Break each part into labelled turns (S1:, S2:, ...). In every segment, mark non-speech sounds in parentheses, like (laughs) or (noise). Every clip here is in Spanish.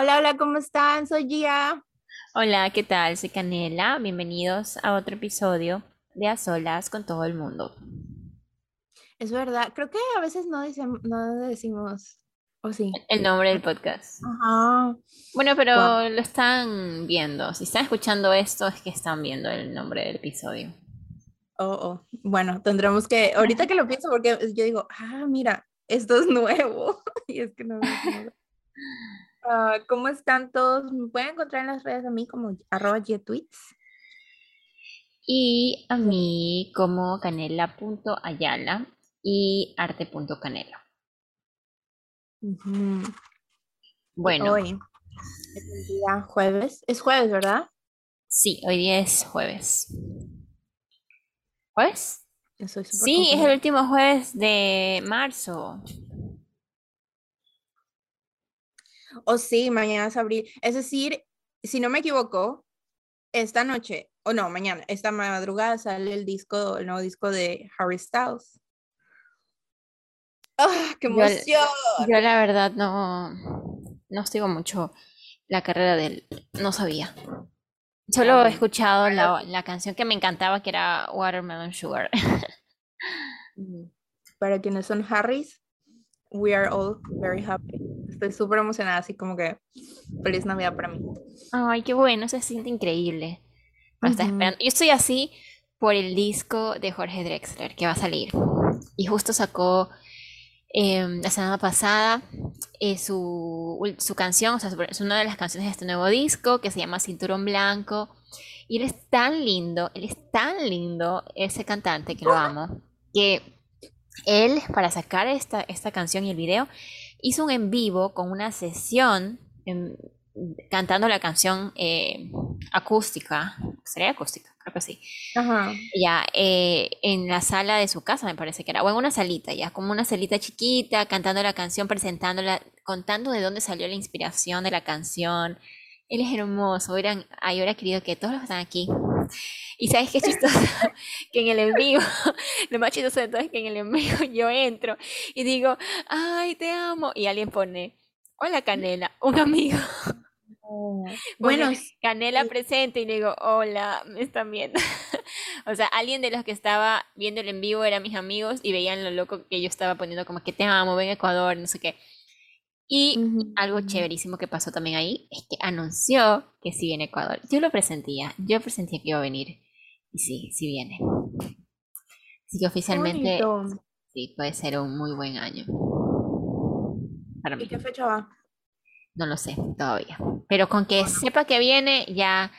S1: Hola, hola, ¿cómo están? Soy Gia.
S2: Hola, ¿qué tal? Soy Canela. Bienvenidos a otro episodio de A Solas con todo el mundo.
S1: Es verdad, creo que a veces no, decimos, no decimos, o sí.
S2: El nombre del podcast.
S1: Ajá.
S2: Bueno, pero lo están viendo. Si están escuchando esto, es que están viendo el nombre del episodio.
S1: Oh, oh. Bueno, tendremos que, ahorita que lo pienso, porque yo digo, ah, mira, esto es nuevo. (laughs) Y es que no (laughs) Ah, ¿cómo están todos? Me pueden encontrar en las redes a mí como arroba Tweets.
S2: Y a mí como canela.ayala y arte.canela. Bueno,
S1: Hoy es el día jueves. Es jueves, ¿verdad?
S2: sí, hoy día es jueves. ¿Jueves? Sí, es el último jueves de marzo.
S1: O sí, mañana es abril. Es decir, si no me equivoco, esta noche, o no, mañana, esta madrugada sale el disco, el nuevo disco de Harry Styles. ¡Ah, qué
S2: Yo-
S1: emoción!
S2: Yo la verdad no, no sigo mucho la carrera de él, no sabía. Solo he
S1: bueno.
S2: escuchado la, la canción que me encantaba, que era Watermelon Sugar.
S1: Para quienes son Harrys, we are all very happy. Estoy súper emocionada, así como que feliz Navidad para mí.
S2: Ay, qué bueno, se siente increíble. Lo estaba
S1: Ujú.
S2: esperando. Yo estoy así por el disco de Jorge Drexler que va a salir. Y justo sacó em, la semana pasada eh, su, su canción, o sea, es una de las canciones de este nuevo disco que se llama Cinturón Blanco. Y él es tan lindo, él es tan lindo, ese cantante que lo amo, que él, para sacar esta, esta canción y el video, hizo un en vivo con una sesión cantando la canción eh, acústica. ¿Sería acústica? Creo que sí.
S1: Ajá.
S2: Ya, eh, en la sala de su casa, me parece que era, o en una salita, ya, como una salita chiquita, cantando la canción, presentándola, contando de dónde salió la inspiración de la canción. Él es hermoso, hubieran, ay, hubiera querido que todos los que están aquí. Y sabes qué chistoso, (laughs) que en el en vivo, (laughs) lo más chistoso de todo es que en el en vivo (laughs) yo entro y digo, ay, te amo, y alguien pone, hola Canela, un amigo.
S1: Bueno,
S2: Canela presente y le digo, hola, me están viendo. O sea, alguien de los que estaba viendo el en vivo eran mis amigos y veían lo loco que yo estaba poniendo como que te amo, ven a Ecuador, no sé qué. Y algo chéverísimo que pasó también ahí es que anunció que sí viene Ecuador. Yo lo presentía, yo presentía que iba a venir. Y sí, sí viene. Así que oficialmente
S1: bonito.
S2: sí, puede ser un muy buen año. Para
S1: ¿Y
S2: mí.
S1: qué fecha va?
S2: No lo sé todavía. Pero con que sepa que viene, ya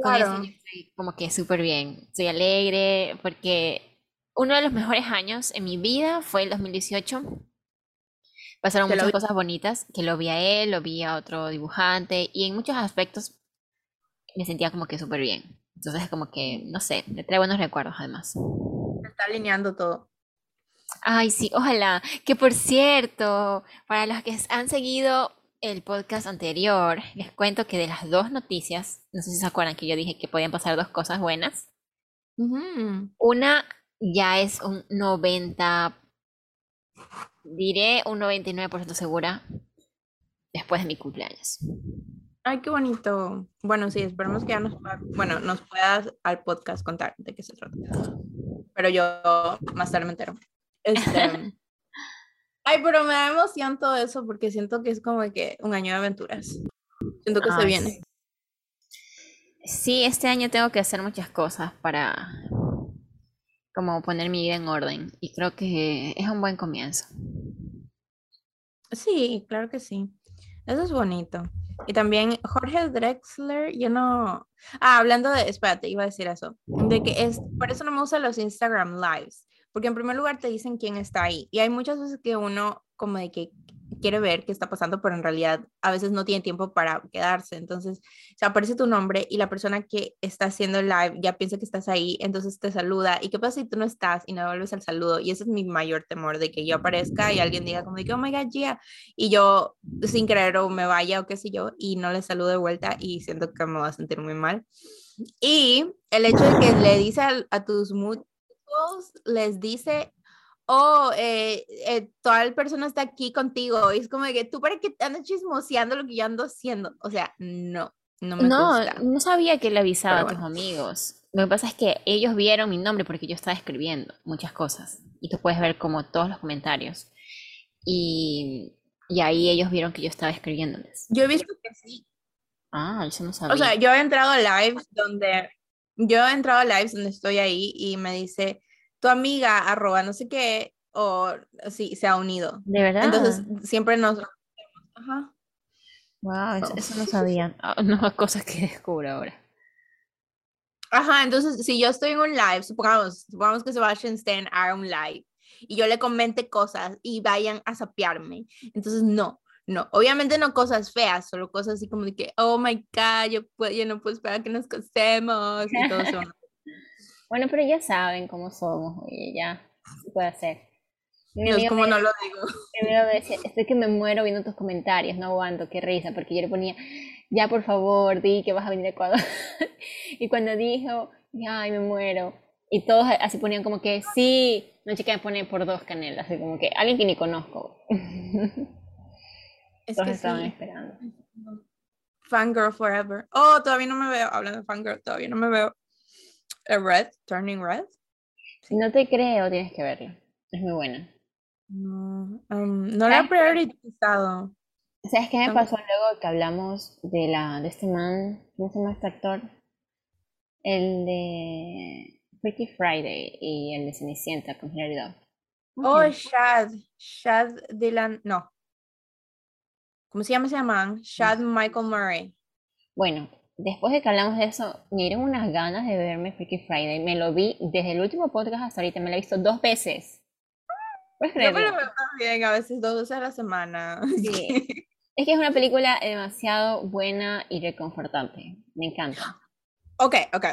S2: con eso
S1: Claro.
S2: yo estoy como que súper bien. Estoy alegre porque uno de los mejores años en mi vida fue el 2018. Pasaron muchas cosas bonitas, que lo vi a él, lo vi a otro dibujante y en muchos aspectos me sentía como que súper bien. Entonces como que, no sé, me trae buenos recuerdos además.
S1: Se está alineando todo.
S2: Ay, sí, ojalá. Que por cierto, para los que han seguido el podcast anterior, les cuento que de las dos noticias, no sé si se acuerdan que yo dije que podían pasar dos cosas buenas. Una ya es un 90, diré un 99% segura después de mi cumpleaños.
S1: Ay, qué bonito. Bueno, sí, esperemos que ya nos, bueno, nos puedas al podcast contar de qué se trata. Pero yo más tarde me entero. Este, (laughs) ay, pero me da emoción todo eso porque siento que es como que un año de aventuras. Siento que se viene.
S2: Sí, este año tengo que hacer muchas cosas para como poner mi vida en orden y creo que es un buen comienzo.
S1: Sí, claro que sí. Eso es bonito. Y también Jorge Drexler, yo no. Ah, hablando de, espérate, iba a decir eso. De que es, por eso no me gustan los Instagram Lives. Porque en primer lugar te dicen quién está ahí. Y hay muchas veces que uno como de que quiere ver qué está pasando, pero en realidad a veces no tiene tiempo para quedarse. Entonces, se aparece tu nombre y la persona que está haciendo el live ya piensa que estás ahí, entonces te saluda. ¿Y qué pasa si tú no estás y no devuelves el saludo? Y ese es mi mayor temor, de que yo aparezca y alguien diga como de que, oh my God, Gia, y yo sin querer o me vaya o qué sé yo, y no le saludo de vuelta y siento que me voy a sentir muy mal. Y el hecho de que le dice a, a tus mutuos, les dice, oh, eh, eh, toda la persona está aquí contigo. Y es como que tú para qué andas chismoseando lo que yo ando haciendo. O sea, no, no me
S2: No,
S1: gusta.
S2: no sabía que le avisaba
S1: Pero
S2: a tus
S1: bueno.
S2: amigos. Lo que pasa es que ellos vieron mi nombre porque yo estaba escribiendo muchas cosas. Y tú puedes ver como todos los comentarios. Y, y ahí ellos vieron que yo estaba escribiéndoles.
S1: Yo he visto que sí.
S2: Ah, eso no
S1: O
S2: sabía.
S1: sea, yo he entrado a lives donde, yo he entrado a lives donde estoy ahí y me dice, tu amiga, arroba, no sé qué, o sí, se ha unido.
S2: ¿De verdad?
S1: Entonces, siempre nos... Ajá.
S2: wow, eso,
S1: Oh.
S2: eso no sabía. (laughs) Ah, nuevas cosas que descubro ahora.
S1: Ajá, entonces, si yo estoy en un live, supongamos, supongamos que Sebastian Stan haga un live y yo le comente cosas y vayan a sapearme. Entonces, no, no. Obviamente no cosas feas, solo cosas así como de que, oh my God, yo, puedo, yo no puedo esperar que nos casemos y todo eso. (laughs)
S2: Bueno, pero ya saben cómo somos, oye, ya se puede hacer. Mi
S1: No como no lo digo.
S2: mi amigo me decía, estoy que me muero viendo tus comentarios, no aguanto, qué risa, porque yo le ponía, ya por favor, di que vas a venir a Ecuador. (laughs) y cuando dijo, ay, me muero, y todos así ponían como que, sí, una chica me pone por dos canelas, así como que alguien que ni conozco. (laughs)
S1: Es
S2: todos
S1: que
S2: estaban
S1: sí.
S2: esperando.
S1: Fangirl Forever. Oh, todavía no me veo. Hablando de Fangirl, todavía no me veo. Eh, Red, Turning Red.
S2: Si no te creo, tienes que verla, es muy buena.
S1: No, um, no la he priorizado.
S2: ¿Sabes qué me pasó luego que hablamos de la de este man, ¿cómo se llama este actor? El de Freaky Friday y el de Cenicienta con Hilary Duff. ¿Cómo se
S1: Oh,
S2: llama?
S1: Shad. Shad Dylan. No. ¿Cómo se llama ese man? Shad Michael Murray.
S2: Bueno, después de que hablamos de eso, me dieron unas ganas de verme Freaky Friday. Me lo vi desde el último podcast hasta ahorita, me lo he visto dos veces. ¿Puedes
S1: Yo me
S2: creerlo?
S1: lo veo también, a veces dos veces a la semana. (laughs)
S2: Sí. Es que es una película demasiado buena y reconfortante. Me encanta.
S1: Ok, ok.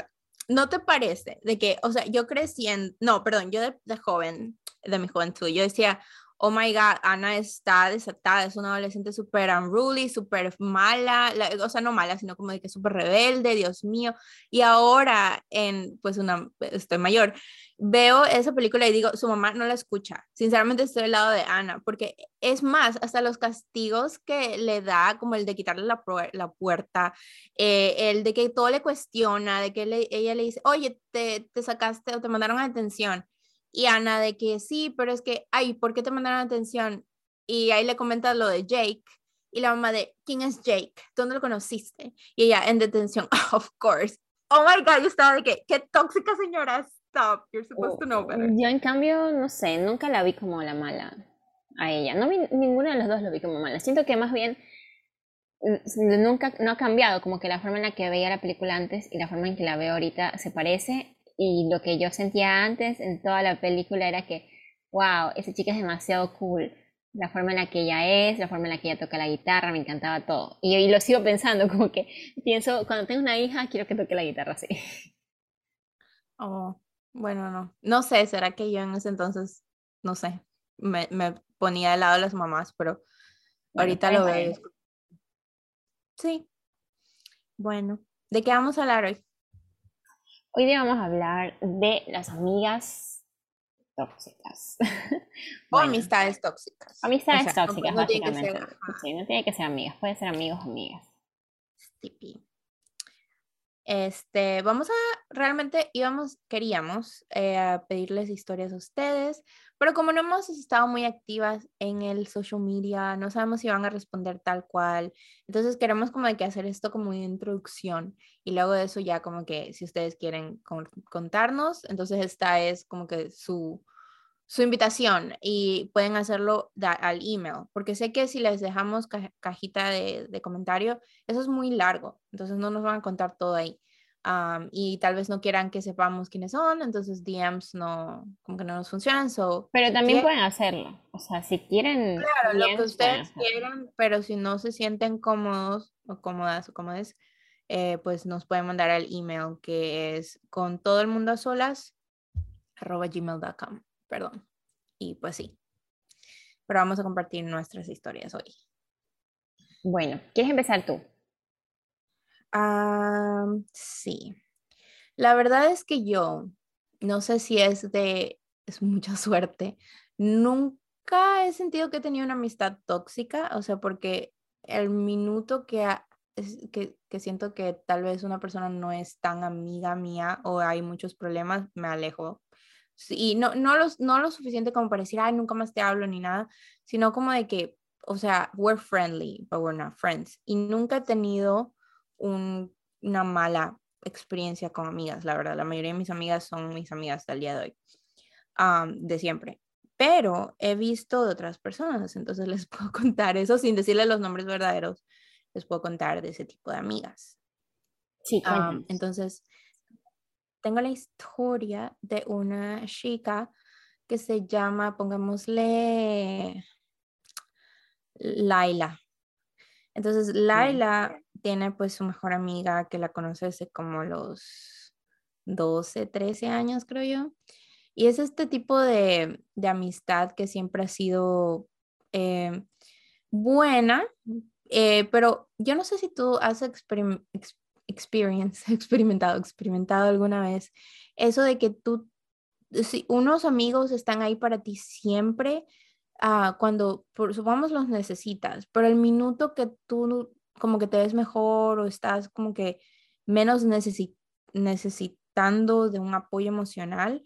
S1: ¿No te parece de que, o sea, yo crecí en, no, perdón, yo de, de joven, de mi juventud, yo decía, oh my God, Ana está desatada, es una adolescente súper unruly, súper mala, la- o sea, no mala, sino como de que súper rebelde, Dios mío. Y ahora, en, pues, una, estoy mayor, veo esa película y digo, su mamá no la escucha. Sinceramente estoy al lado de Ana, porque es más, hasta los castigos que le da, como el de quitarle la, la puerta, eh, el de que todo le cuestiona, de que le- ella le dice, oye, te, te sacaste o te mandaron a atención. Y Ana de que sí, pero es que, ay, ¿por qué te mandaron atención? Y ahí le comenta lo de Jake. Y la mamá de, ¿quién es Jake? ¿Dónde lo conociste? Y ella, en detención, (laughs) of course. Oh my God, yo estaba de que, qué tóxica señora, stop, you're supposed to know better.
S2: Yo en cambio, no sé, nunca la vi como la mala a ella. No vi, ninguno de los dos lo vi como mala. Siento que más bien mm, nunca no ha cambiado, como que la forma en la que veía la película antes y la forma en que la veo ahorita se parece. Y lo que yo sentía antes en toda la película era que, wow, esa chica es demasiado cool. La forma en la que ella es, la forma en la que ella toca la guitarra, me encantaba todo. Y, y lo sigo pensando, (laughs) como que pienso, cuando tengo una hija, quiero que toque la guitarra así.
S1: Oh, bueno, no. No sé, será que yo en ese entonces, no sé, me, me ponía del lado de las mamás, pero ahorita lo veo. Sí. Bueno, ¿de qué vamos a hablar hoy?
S2: Hoy día vamos a hablar de las amigas tóxicas. (laughs)
S1: O
S2: Bueno,
S1: amistades tóxicas.
S2: amistades
S1: O sea,
S2: tóxicas,
S1: no
S2: básicamente.
S1: ser,
S2: Sí, no tiene que ser amigas, puede ser amigos o amigas.
S1: Este, vamos a, realmente íbamos, queríamos eh, pedirles historias a ustedes, pero como no hemos estado muy activas en el social media, no sabemos si van a responder tal cual, entonces queremos como de que hacer esto como una introducción y luego de eso ya como que si ustedes quieren con- contarnos, entonces esta es como que su, su invitación y pueden hacerlo da- al email, porque sé que si les dejamos ca- cajita de, de comentario, eso es muy largo, entonces no nos van a contar todo ahí. Am, y tal vez no quieran que sepamos quiénes son, entonces DMs no, como que no nos funcionan. So,
S2: Pero también pueden hacerlo. O sea, si quieren.
S1: claro, lo que ustedes quieran, pero si no se sienten cómodos o cómodas o cómodes, eh, pues nos pueden mandar al email que es con todo el mundo a solas, arroba gmail.com, perdón. Y pues sí, pero vamos a compartir nuestras historias hoy.
S2: Bueno, ¿quieres empezar tú?
S1: Sí. La verdad es que yo, no sé si es de, es mucha (laughs) suerte, nunca he sentido que he tenido una amistad tóxica, o sea, porque el minuto que, que, que, siento que tal vez una persona no es tan amiga mía o hay muchos problemas, me alejo. Y no, no, los, no lo suficiente como para decir, ay, nunca más te hablo ni nada, sino como de que, o sea, we're friendly, but we're not friends. Y nunca he tenido un, una mala experiencia con amigas, la verdad. La mayoría de mis amigas son mis amigas hasta el día de hoy, de siempre. Pero he visto de otras personas, entonces (laughs) les puedo contar eso sin decirles los nombres verdaderos. Les puedo contar de ese tipo de amigas.
S3: Sí,
S1: entonces, tengo la historia de una chica que se llama, pongámosle, Laila. Entonces, Laila tiene pues su mejor amiga que la conoce hace como los 12, 13 años, creo yo. Y es este tipo de, amistad que siempre ha sido eh, buena, eh, pero yo no sé si tú has (laughs) experimentado, experimentado alguna vez eso de que tú, si unos amigos están ahí para ti siempre, uh, cuando, por, supongamos, los necesitas, pero el minuto que tú como que te ves mejor o estás como que menos necesitando de un apoyo emocional,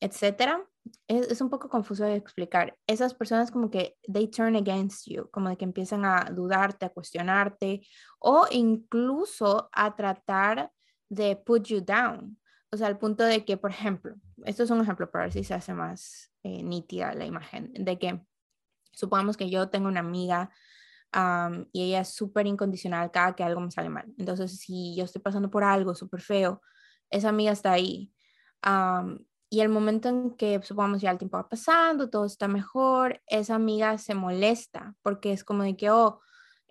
S1: etcétera, es, es, un poco confuso de explicar. Esas personas como que they turn against you, como de que empiezan a dudarte, a cuestionarte o incluso a tratar de put you down. O sea, al punto de que, por ejemplo, esto es un ejemplo para ver si se hace más eh, nítida la imagen, de que supongamos que yo tengo una amiga y ella es súper incondicional cada que algo me sale mal. Entonces, si yo estoy pasando por algo súper feo, esa amiga está ahí. y el momento en que, supongamos, ya el tiempo va pasando, todo está mejor, esa amiga se molesta porque es como de que, oh,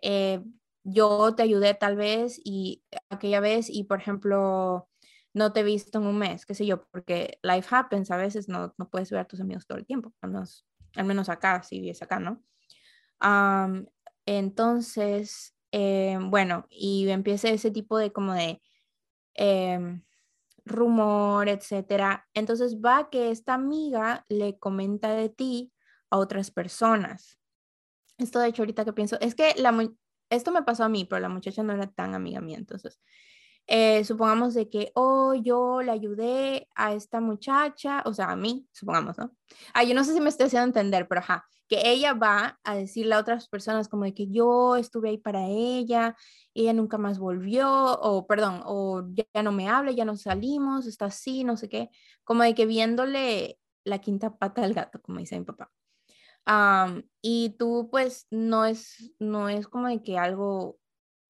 S1: eh, yo te ayudé tal vez y aquella vez y, por ejemplo, no te he visto en un mes, qué sé yo, porque life happens, a veces no, no puedes ver a tus amigos todo el tiempo, al menos, al menos acá, si vives acá, ¿no? Entonces, eh, bueno, y empieza ese tipo de como de em, rumor, etcétera. Entonces va que esta amiga le comenta de ti a otras personas. Esto de hecho ahorita que pienso, es que la, esto me pasó a mí, pero la muchacha no era tan amiga mía, entonces eh, supongamos de que, oh, yo le ayudé a esta muchacha, o sea, a mí, supongamos, ¿no? Ah, yo no sé si me estoy haciendo entender, pero ajá, que ella va a decirle a otras personas como de que yo estuve ahí para ella, ella nunca más volvió, o perdón, o ya, no me habla, ya no salimos, está así, no sé qué, como de que viéndole la quinta pata al gato, como dice mi papá. y tú pues no es, no es como de que algo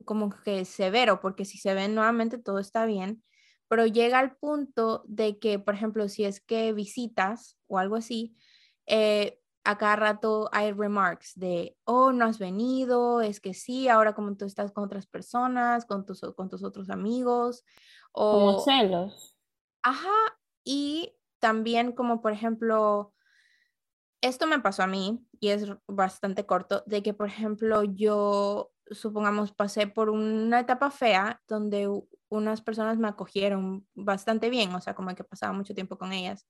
S1: como que severo, porque si se ven nuevamente todo está bien, pero llega al punto de que, por ejemplo, si es que visitas o algo así, eh, a cada rato hay remarks de, oh, no has venido, es que sí, ahora como tú estás con otras personas, con tus, con tus otros amigos. O,
S3: como celos.
S1: Ajá, y también como por ejemplo, esto me pasó a mí y es bastante corto, de que por ejemplo yo supongamos, pasé por una etapa fea donde unas personas me acogieron bastante bien, o sea, como que pasaba mucho tiempo con ellas.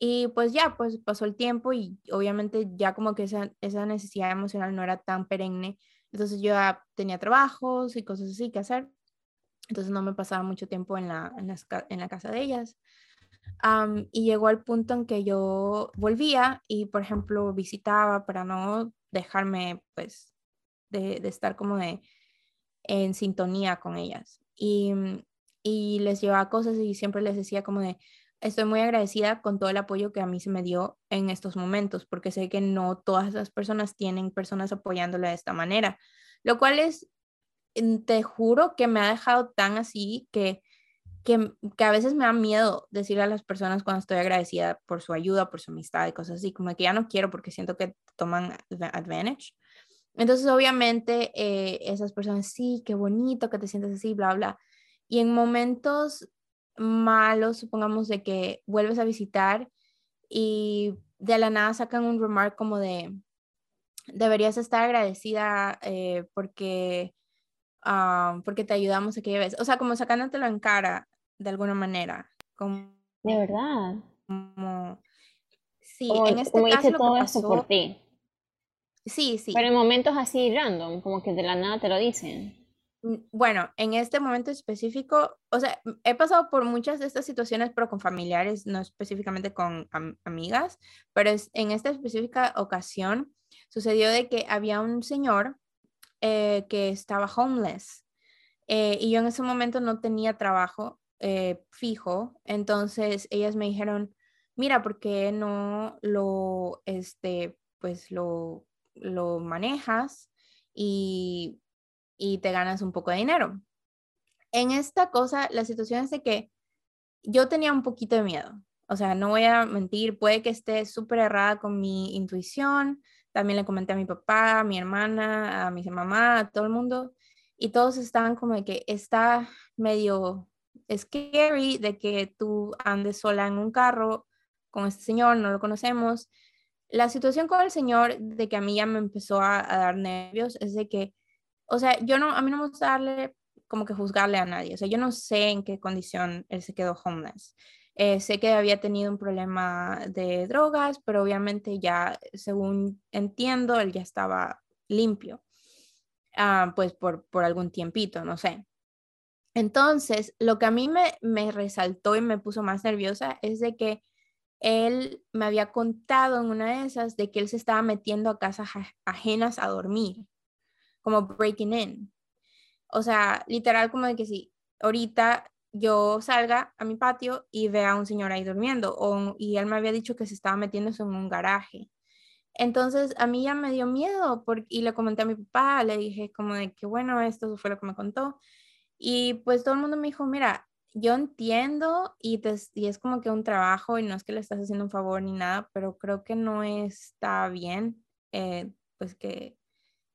S1: Y pues ya, pues pasó el tiempo y obviamente ya como que esa, esa necesidad emocional no era tan perenne. Entonces yo ya tenía trabajos y cosas así que hacer. Entonces no me pasaba mucho tiempo en la, en en la casa de ellas. y llegó al punto en que yo volvía y, por ejemplo, visitaba para no dejarme pues de, estar como de en sintonía con ellas. Y, y les llevaba cosas y siempre les decía como de, estoy muy agradecida con todo el apoyo que a mí se me dio en estos momentos, porque sé que no todas las personas tienen personas apoyándole de esta manera, lo cual es, te juro que me ha dejado tan así que, que, que, a veces me da miedo decirle a las personas cuando estoy agradecida por su ayuda, por su amistad y cosas así, como que ya no quiero porque siento que toman advantage. Entonces, obviamente, eh, esas personas, sí, qué bonito que te sientes así, bla, bla. Y en momentos malos, supongamos de que vuelves a visitar y de la nada sacan un remark como de, deberías estar agradecida eh, porque, ah, porque te ayudamos aquella vez. O sea, como sacándotelo en cara de alguna manera. Como,
S3: de verdad.
S1: Como, Sí, en este caso
S2: hice
S1: lo
S2: todo
S1: que
S2: esto
S1: pasó,
S2: por ti.
S1: Sí, sí.
S2: Pero en momentos así random, como que de la nada te lo dicen.
S1: Mm, Bueno, en este momento específico, o sea, he pasado por muchas de estas situaciones, pero con familiares, no específicamente con am- amigas, pero es, en esta específica ocasión sucedió de que había un señor eh, que estaba homeless eh, y yo en ese momento no tenía trabajo eh, fijo, entonces ellas me dijeron, mira, ¿por qué no lo, este, pues lo, lo manejas y, y te ganas un poco de dinero? En esta cosa, la situación es de que yo tenía un poquito de miedo. O sea, no voy a mentir, puede que esté súper errada con mi intuición. También le comenté a mi papá, a mi hermana, a mi mamá, a todo el mundo. Y todos estaban como de que está medio scary de que tú andes sola en un carro con este señor, no lo conocemos. La situación con el señor de que a mí ya me empezó a, dar nervios es de que, o sea, yo no, a mí no me gusta darle como que juzgarle a nadie. O sea, yo no sé en qué condición él se quedó homeless. Eh, sé que había tenido un problema de drogas, pero obviamente ya, según entiendo, él ya estaba limpio, ah, pues por, por algún tiempito, no sé. Entonces, lo que a mí me, me resaltó y me puso más nerviosa es de que él me había contado en una de esas de que él se estaba metiendo a casas aj- ajenas a dormir, como breaking in. O sea, literal como de que si ahorita yo salga a mi patio y vea a un señor ahí durmiendo, y él me había dicho que se estaba metiéndose en un garaje. Entonces a mí ya me dio miedo porque, y le comenté a mi papá, le dije como de que bueno, esto fue lo que me contó. Y pues todo el mundo me dijo, mira, yo entiendo y, te- y es como que un trabajo y no es que le estás haciendo un favor ni nada, pero creo que no está bien, eh, pues que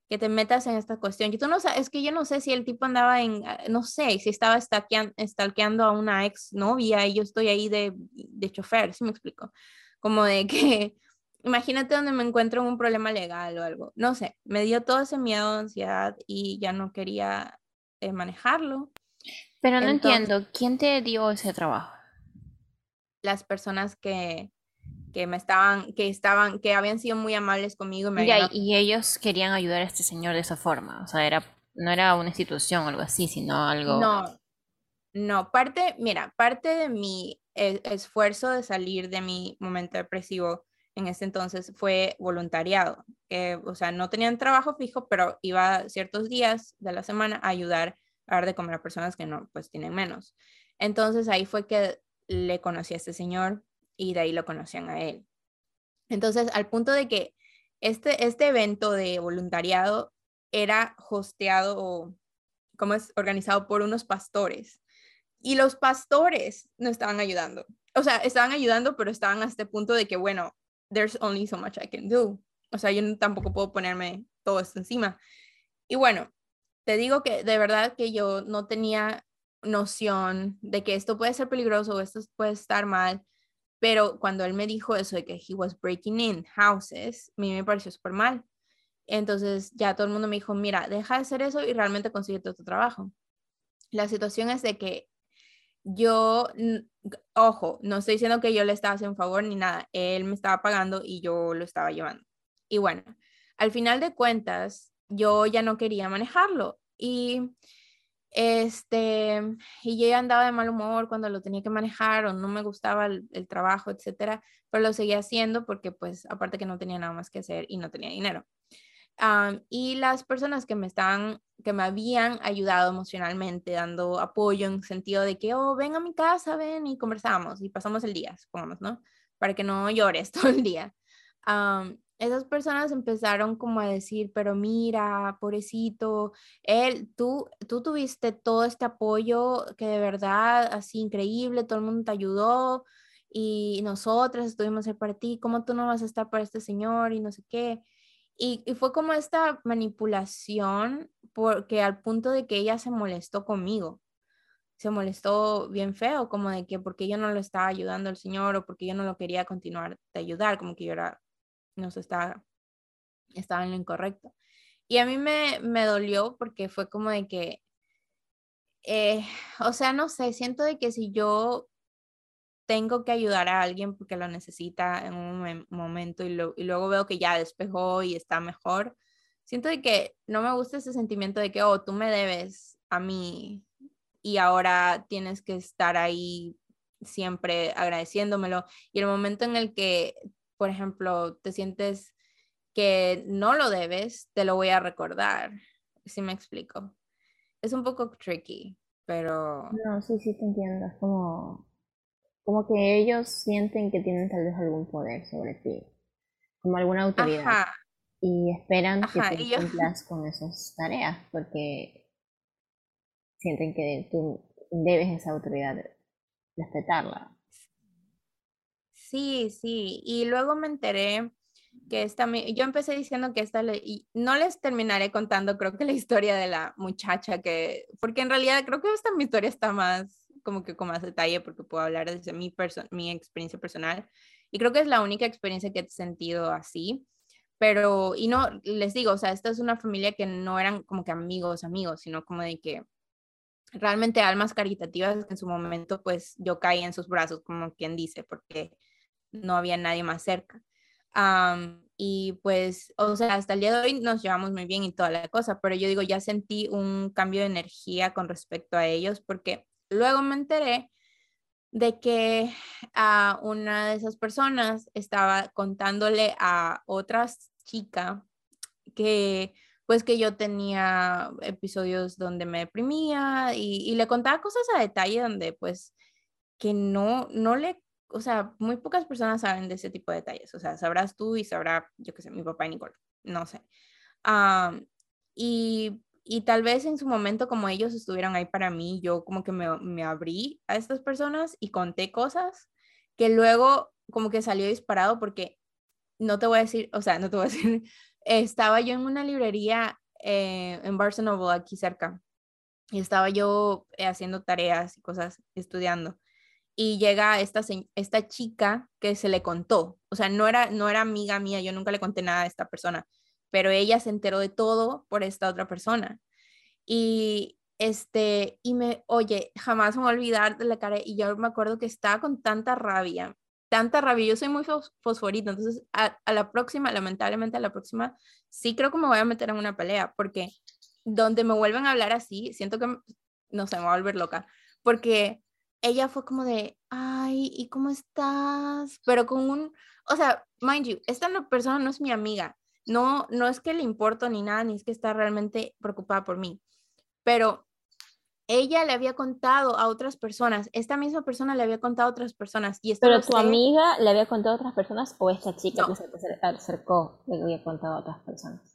S1: que te metas en esta cuestión. Y tú no es que yo no sé si el tipo andaba en, ah, no sé, si estaba stalkean- stalkeando a una ex novia y yo estoy ahí de, de chofer, ¿sí me explico? Como de que, (laughs) imagínate donde me encuentro en un problema legal o algo. No sé, me dio todo ese miedo, ansiedad y ya no quería eh, manejarlo.
S3: Pero no
S1: Entonces,
S3: entiendo, ¿quién te dio ese trabajo?
S1: las personas que, que me estaban, que estaban, que habían sido muy amables conmigo y me
S3: Ya,
S1: habían
S3: y ellos querían ayudar a este señor de esa forma. O sea, era, no era una institución o algo así, sino algo.
S1: No, no, parte, mira, parte de mi eh, esfuerzo de salir de mi momento depresivo en ese entonces fue voluntariado. que, o sea, no tenían trabajo fijo, pero iba ciertos días de la semana a ayudar dar de comer a personas que no, pues tienen menos. Entonces ahí fue que le conocí a este señor y de ahí lo conocían a él. Entonces, al punto de que este, este evento de voluntariado era hosteado o como es organizado por unos pastores y los pastores no estaban ayudando. O sea, estaban ayudando, pero estaban a este punto de que, bueno, there's only so much I can do. O sea, yo tampoco puedo ponerme todo esto encima. Y bueno, te digo que de verdad que yo no tenía noción de que esto puede ser peligroso o esto puede estar mal, pero cuando él me dijo eso de que he was breaking in houses, a mí me pareció súper mal. Entonces ya todo el mundo me dijo, mira, deja de hacer eso y realmente consigue tu trabajo. La situación es de que yo, ojo, no estoy diciendo que yo le estaba haciendo un favor ni nada, él me estaba pagando y yo lo estaba llevando. Y bueno, al final de cuentas, yo ya no quería manejarlo y este, y yo ya andaba de mal humor cuando lo tenía que manejar o no me gustaba el, trabajo, etcétera, pero lo seguía haciendo porque pues aparte que no tenía nada más que hacer y no tenía dinero. Am, y las personas que me estaban, que me habían ayudado emocionalmente, dando apoyo en sentido de que, oh, ven a mi casa, ven y conversamos y pasamos el día, supongamos, ¿no? Para que no llores (laughs) todo el día. Am, esas personas empezaron como a decir, pero mira, pobrecito, él, tú, tú tuviste todo este apoyo que de verdad, así increíble, todo el mundo te ayudó y nosotras estuvimos ahí para ti, ¿cómo tú no vas a estar para este señor y no sé qué? Y, y fue como esta manipulación porque al punto de que ella se molestó conmigo, se molestó bien feo, como de que porque yo no lo estaba ayudando al señor o porque yo no lo quería continuar de ayudar, como que yo era, no sé, estaba, estaba en lo incorrecto. Y a mí me, me dolió porque fue como de que, eh, o sea, no sé, siento de que si yo tengo que ayudar a alguien porque lo necesita en un momento y, y luego veo que ya despejó y está mejor, siento de que no me gusta ese sentimiento de que, oh, tú me debes a mí y ahora tienes que estar ahí siempre agradeciéndomelo. Y el momento en el que, por ejemplo, te sientes que no lo debes, te lo voy a recordar, si me explico. Es un poco tricky, pero...
S2: No, sí, sí te entiendo. Es como, como que ellos sienten que tienen tal vez algún poder sobre ti, como alguna autoridad. Y esperan que tú cumplas con esas tareas, porque sienten que tú debes esa autoridad respetarla.
S1: Sí, sí. Y luego me enteré que esta, yo empecé diciendo que esta, y no les terminaré contando, creo que la historia de la muchacha que, porque en realidad creo que esta mi historia está más, como que con más detalle, porque puedo hablar desde mi, mi experiencia personal. Y creo que es la única experiencia que he sentido así. Pero, y no, les digo, o sea, esta es una familia que no eran como que amigos, amigos, sino como de que realmente almas caritativas en su momento pues yo caí en sus brazos, como quien dice, porque no había nadie más cerca. y pues, o sea, hasta el día de hoy nos llevamos muy bien y toda la cosa, pero yo digo, ya sentí un cambio de energía con respecto a ellos, porque luego me enteré de que a una de esas personas estaba contándole a otra chica que pues que yo tenía episodios donde me deprimía y, le contaba cosas a detalle donde pues que no, no le, o sea, muy pocas personas saben de ese tipo de detalles, o sea, sabrás tú y sabrá, yo qué sé, mi papá y Nicole, no sé. y, y, tal vez en su momento como ellos estuvieron ahí para mí, yo como que me, me abrí a estas personas y conté cosas que luego como que salió disparado porque no te voy a decir, o sea, no te voy a (laughs) decir estaba yo en una librería eh, en Barcelona, aquí cerca, y estaba yo eh, haciendo tareas y cosas, estudiando. Y llega esta, esta chica que se le contó, o sea, no era, no era amiga mía, yo nunca le conté nada a esta persona, pero ella se enteró de todo por esta otra persona. Y este, y me, oye, jamás me voy a olvidar de la cara, y yo me acuerdo que estaba con tanta rabia, tanta rabia. Yo soy muy fosforita, entonces a, la próxima, lamentablemente a la próxima, sí creo que me voy a meter en una pelea, porque donde me vuelven a hablar así, siento que, no sé, me voy a volver loca, porque ella fue como de, ay, ¿y cómo estás? Pero con un, o sea, mind you, esta persona no es mi amiga, no, no es que le importo ni nada, ni es que está realmente preocupada por mí, pero ella le había contado a otras personas, esta misma persona le había contado a otras personas. Y
S2: ¿Pero tu amiga le había contado a otras personas o esta chica que se acercó le había contado a otras personas?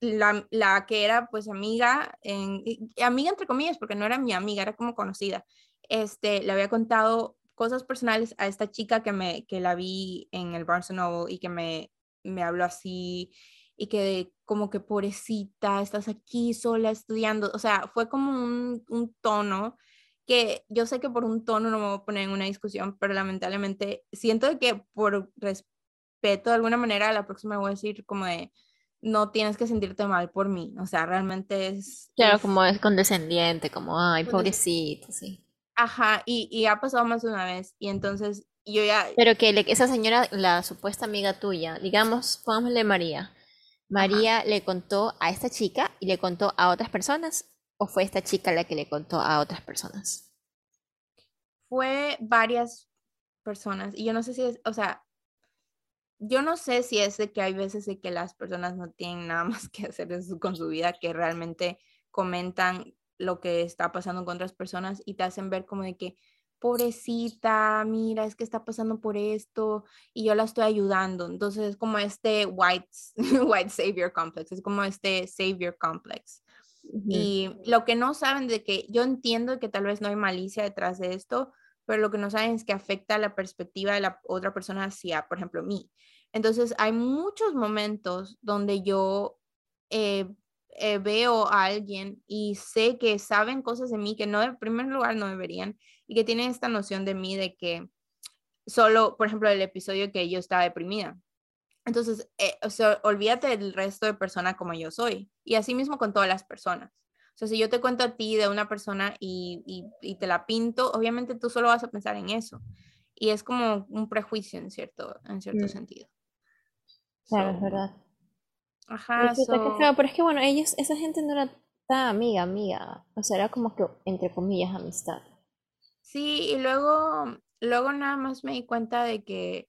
S1: La, la que era pues amiga, en, amiga entre comillas, porque no era mi amiga, era como conocida, este, le había contado cosas personales a esta chica que, me, que la vi en el Barnes Noble y que me, me habló así y que como que pobrecita, estás aquí sola estudiando, o sea, fue como un, un tono que yo sé que por un tono no me voy a poner en una discusión, pero lamentablemente siento que por respeto de alguna manera la próxima voy a decir como de no tienes que sentirte mal por mí, o sea, realmente es...
S3: Claro, como es condescendiente, como, ay, pobrecito, sí.
S1: Ajá, y, y ha pasado más de una vez, y entonces yo ya...
S3: Pero que esa señora, la supuesta amiga tuya, digamos, pongámosle María, María le contó a esta chica y le contó a otras personas o fue esta chica la que le contó a otras personas?
S1: Fue varias personas y yo no sé si es, o sea, yo no sé si es de que hay veces de que las personas no tienen nada más que hacer con su vida, que realmente comentan lo que está pasando con otras personas y te hacen ver como de que, pobrecita, mira, es que está pasando por esto y yo la estoy ayudando. Entonces es como este white, (laughs) white savior complex, es como este savior complex. Y lo que no saben de que yo entiendo que tal vez no hay malicia detrás de esto, pero lo que no saben es que afecta la perspectiva de la otra persona hacia, por ejemplo, mí. Entonces hay muchos momentos donde yo eh, eh, veo a alguien y sé que saben cosas de mí que no, en primer lugar, no deberían y que tienen esta noción de mí de que solo, por ejemplo, el episodio que yo estaba deprimida. Entonces, eh, o sea, olvídate del resto de persona como yo soy. Y así mismo con todas las personas. O sea, si yo te cuento a ti de una persona y, y, te la pinto, obviamente tú solo vas a pensar en eso. Y es como un prejuicio en cierto, en cierto mm. sentido.
S2: Claro, es verdad.
S1: Ajá,
S2: pero es que bueno, ellos, esa gente no era tan amiga, amiga. O sea, era como que, entre comillas, amistad.
S1: Sí, y luego, luego nada más me di cuenta de que,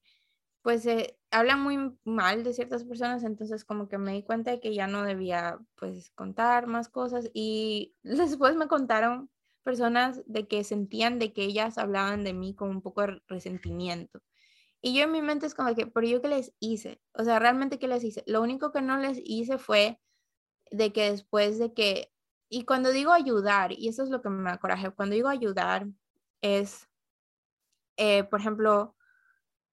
S1: pues, eh, hablan muy mal de ciertas personas, entonces como que me di cuenta de que ya no debía, pues, contar más cosas. Y (laughs) después me contaron personas de que sentían de que ellas hablaban de mí con un poco de resentimiento. Y yo en mi mente es como que, pero yo qué les hice? O sea, realmente qué les hice? Lo único que no les hice fue de que después de que, y cuando digo ayudar, y eso es lo que me acoraje, cuando digo ayudar es, eh, por ejemplo,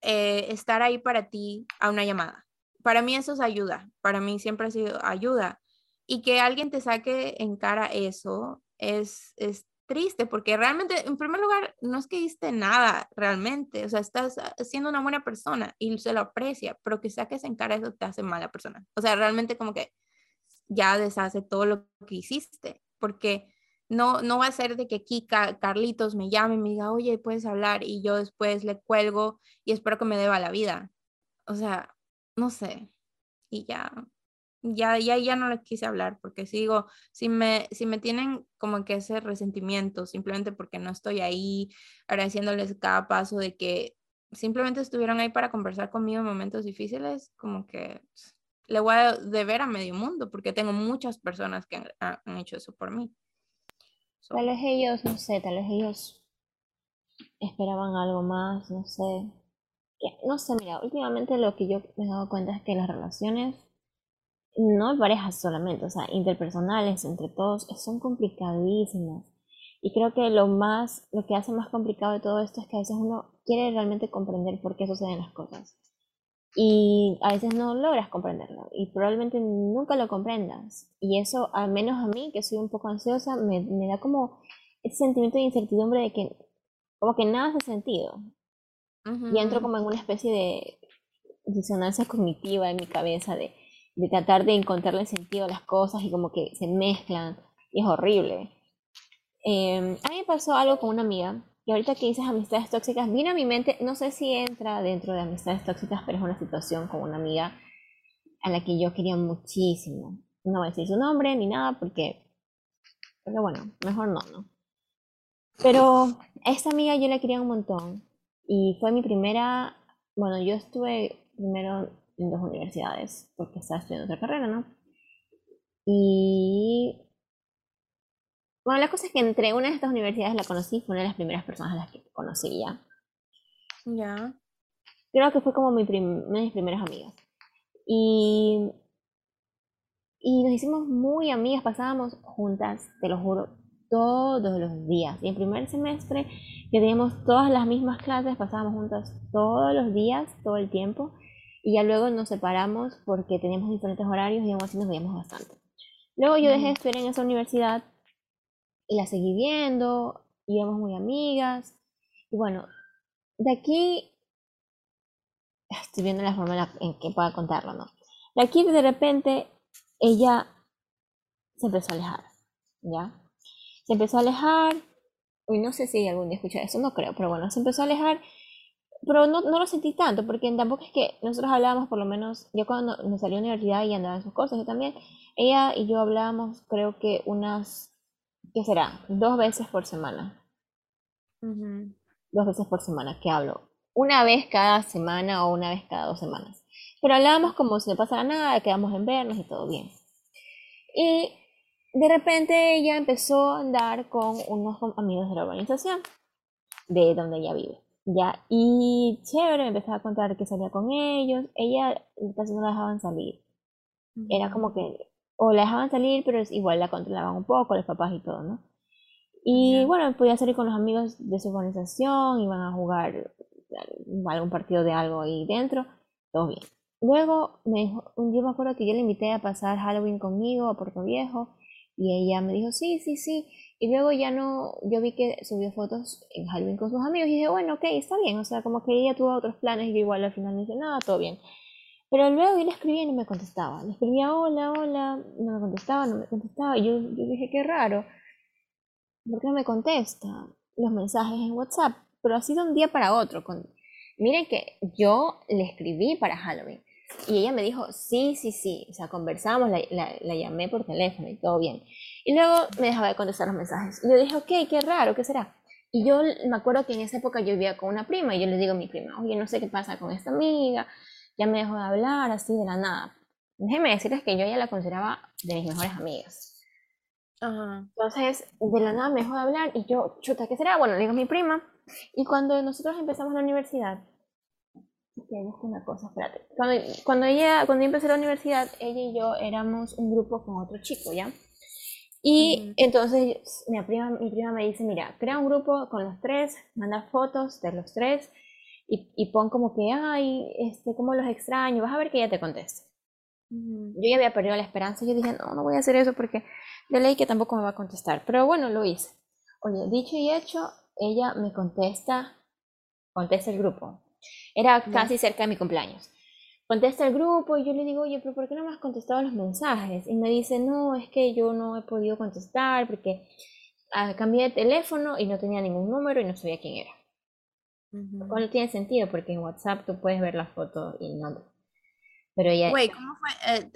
S1: eh, estar ahí para ti a una llamada. Para mí eso es ayuda, para mí siempre ha sido ayuda. Y que alguien te saque en cara eso es, es triste porque realmente, en primer lugar, no es que diste nada realmente, o sea, estás siendo una buena persona y se lo aprecia, pero que saques en cara eso te hace mala persona. O sea, realmente como que ya deshace todo lo que hiciste, porque no, no va a ser de que aquí Carlitos me llame y me diga, oye, puedes hablar y yo después le cuelgo y espero que me deba la vida. O sea, no sé. Y ya, ya, ya, ya no les quise hablar porque sigo, si me, si me tienen como que ese resentimiento simplemente porque no estoy ahí agradeciéndoles cada paso de que simplemente estuvieron ahí para conversar conmigo en momentos difíciles, como que le voy a deber a medio mundo porque tengo muchas personas que han, hecho eso por mí.
S2: Tal vez ellos, no sé, tal vez ellos esperaban algo más, no sé. No sé, mira, últimamente lo que yo me he dado cuenta es que las relaciones no parejas solamente, o sea, interpersonales entre todos, son complicadísimas. Y creo que lo más, lo que hace más complicado de todo esto es que a veces uno quiere realmente comprender por qué suceden las cosas. Y a veces no logras comprenderlo y probablemente nunca lo comprendas. Y eso, al menos a mí, que soy un poco ansiosa, me, me da como ese sentimiento de incertidumbre de que como que nada hace sentido. Y entro como en una especie de disonancia cognitiva en mi cabeza de de tratar de encontrarle sentido a las cosas y como que se mezclan y es horrible. Em, a mí me pasó algo con una amiga y ahorita que dices amistades tóxicas, vino a mi mente, no sé si entra dentro de amistades tóxicas, pero es una situación con una amiga a la que yo quería muchísimo. No voy a decir su nombre ni nada porque, pero bueno, mejor no, ¿no? Pero a esta amiga yo la quería un montón y fue mi primera, bueno, yo estuve primero en dos universidades, porque estaba estudiando otra carrera, ¿no? Y bueno, la cosa es que entre una de estas universidades la conocí, fue una de las primeras personas a las que conocí ya.
S1: Ya.
S2: Creo que fue como mi una de mis primeras amigas. Y, y nos hicimos muy amigas, pasábamos juntas, te lo juro, todos los días. Y en primer semestre, que teníamos todas las mismas clases, pasábamos juntas todos los días, todo el tiempo y ya luego nos separamos porque teníamos diferentes horarios y aún así nos veíamos bastante. Luego yo dejé de estudiar en esa universidad y la seguí viendo, íbamos muy amigas. Y bueno, de aquí estoy viendo la forma en que pueda contarlo, ¿no? De aquí de repente ella se empezó a alejar, ¿ya? Se empezó a alejar, y no sé si algún día escucha eso, no creo, pero bueno, se empezó a alejar pero no, no, lo sentí tanto, porque tampoco es que nosotros hablábamos, por lo menos, yo cuando me salí a la universidad y andaba en sus cosas, y también, ella y yo hablábamos, creo que unas, ¿qué será? Dos veces por semana. Dos veces por semana que hablo. Una vez cada semana o una vez cada dos semanas. Pero hablábamos como si no pasara nada, quedamos en vernos y todo bien. Y de repente ella empezó a andar con unos amigos de la organización, de donde ella vive. Ya, y chévere, me empezaba a contar que salía con ellos. Ella casi no la dejaban salir. Era como que, o la dejaban salir, pero igual la controlaban un poco, los papás y todo, ¿no? Y bueno, podía salir con los amigos de su organización, iban a jugar algún partido de algo ahí dentro, todo bien. Luego, me dijo, un día me acuerdo que yo le invité a pasar Halloween conmigo a Puerto Viejo, y ella me dijo, sí, sí, sí. Y luego ya no, yo vi que subió fotos en Halloween con sus amigos y dije, bueno, ok, está bien, o sea, como que ella tuvo otros planes y yo igual al final no hice nada, todo bien. Pero luego yo le escribía y no me contestaba. Le escribía hola, hola, no me contestaba, no me contestaba. Y yo, yo dije, qué raro. ¿Por qué no me contesta los mensajes en WhatsApp? Pero así de un día para otro. Con... Miren que yo le escribí para Halloween. Y ella me dijo, sí, sí, sí. O sea, conversamos, la, la, llamé por teléfono y todo bien. Y luego me dejaba de contestar los mensajes. Y yo dije, ok, qué raro, ¿qué será? Y yo me acuerdo que en esa época yo vivía con una prima y yo le digo a mi prima, oye, no sé qué pasa con esta amiga, ya me dejó de hablar así de la nada. Déjeme decirles que yo ya la consideraba de mis mejores amigas. Entonces, de la nada me dejó de hablar y yo, chuta, ¿qué será? Bueno, le digo a mi prima. Y cuando nosotros empezamos la universidad, una cosa, espérate. Cuando, cuando, ella, cuando yo empecé la universidad, ella y yo éramos un grupo con otro chico, ¿ya? Y entonces mi prima, mi prima me dice, mira, crea un grupo con los tres, manda fotos de los tres y, y pon como que, ay, este, cómo los extraño, vas a ver que ella te conteste. Yo ya había perdido la esperanza, yo dije, no, no voy a hacer eso porque de ley que tampoco me va a contestar, pero bueno, lo hice. Oye, dicho y hecho, ella me contesta, contesta el grupo. Era casi cerca de mi cumpleaños. Contesta el grupo y yo le digo, oye, pero ¿por qué no me has contestado los mensajes? Y me dice, no, es que yo no he podido contestar porque ah, cambié de teléfono y no tenía ningún número y no sabía quién era. Uh tiene sentido porque en WhatsApp tú puedes ver la foto y el nombre.
S1: Pero ella... Güey, ¿cómo fue? Eh,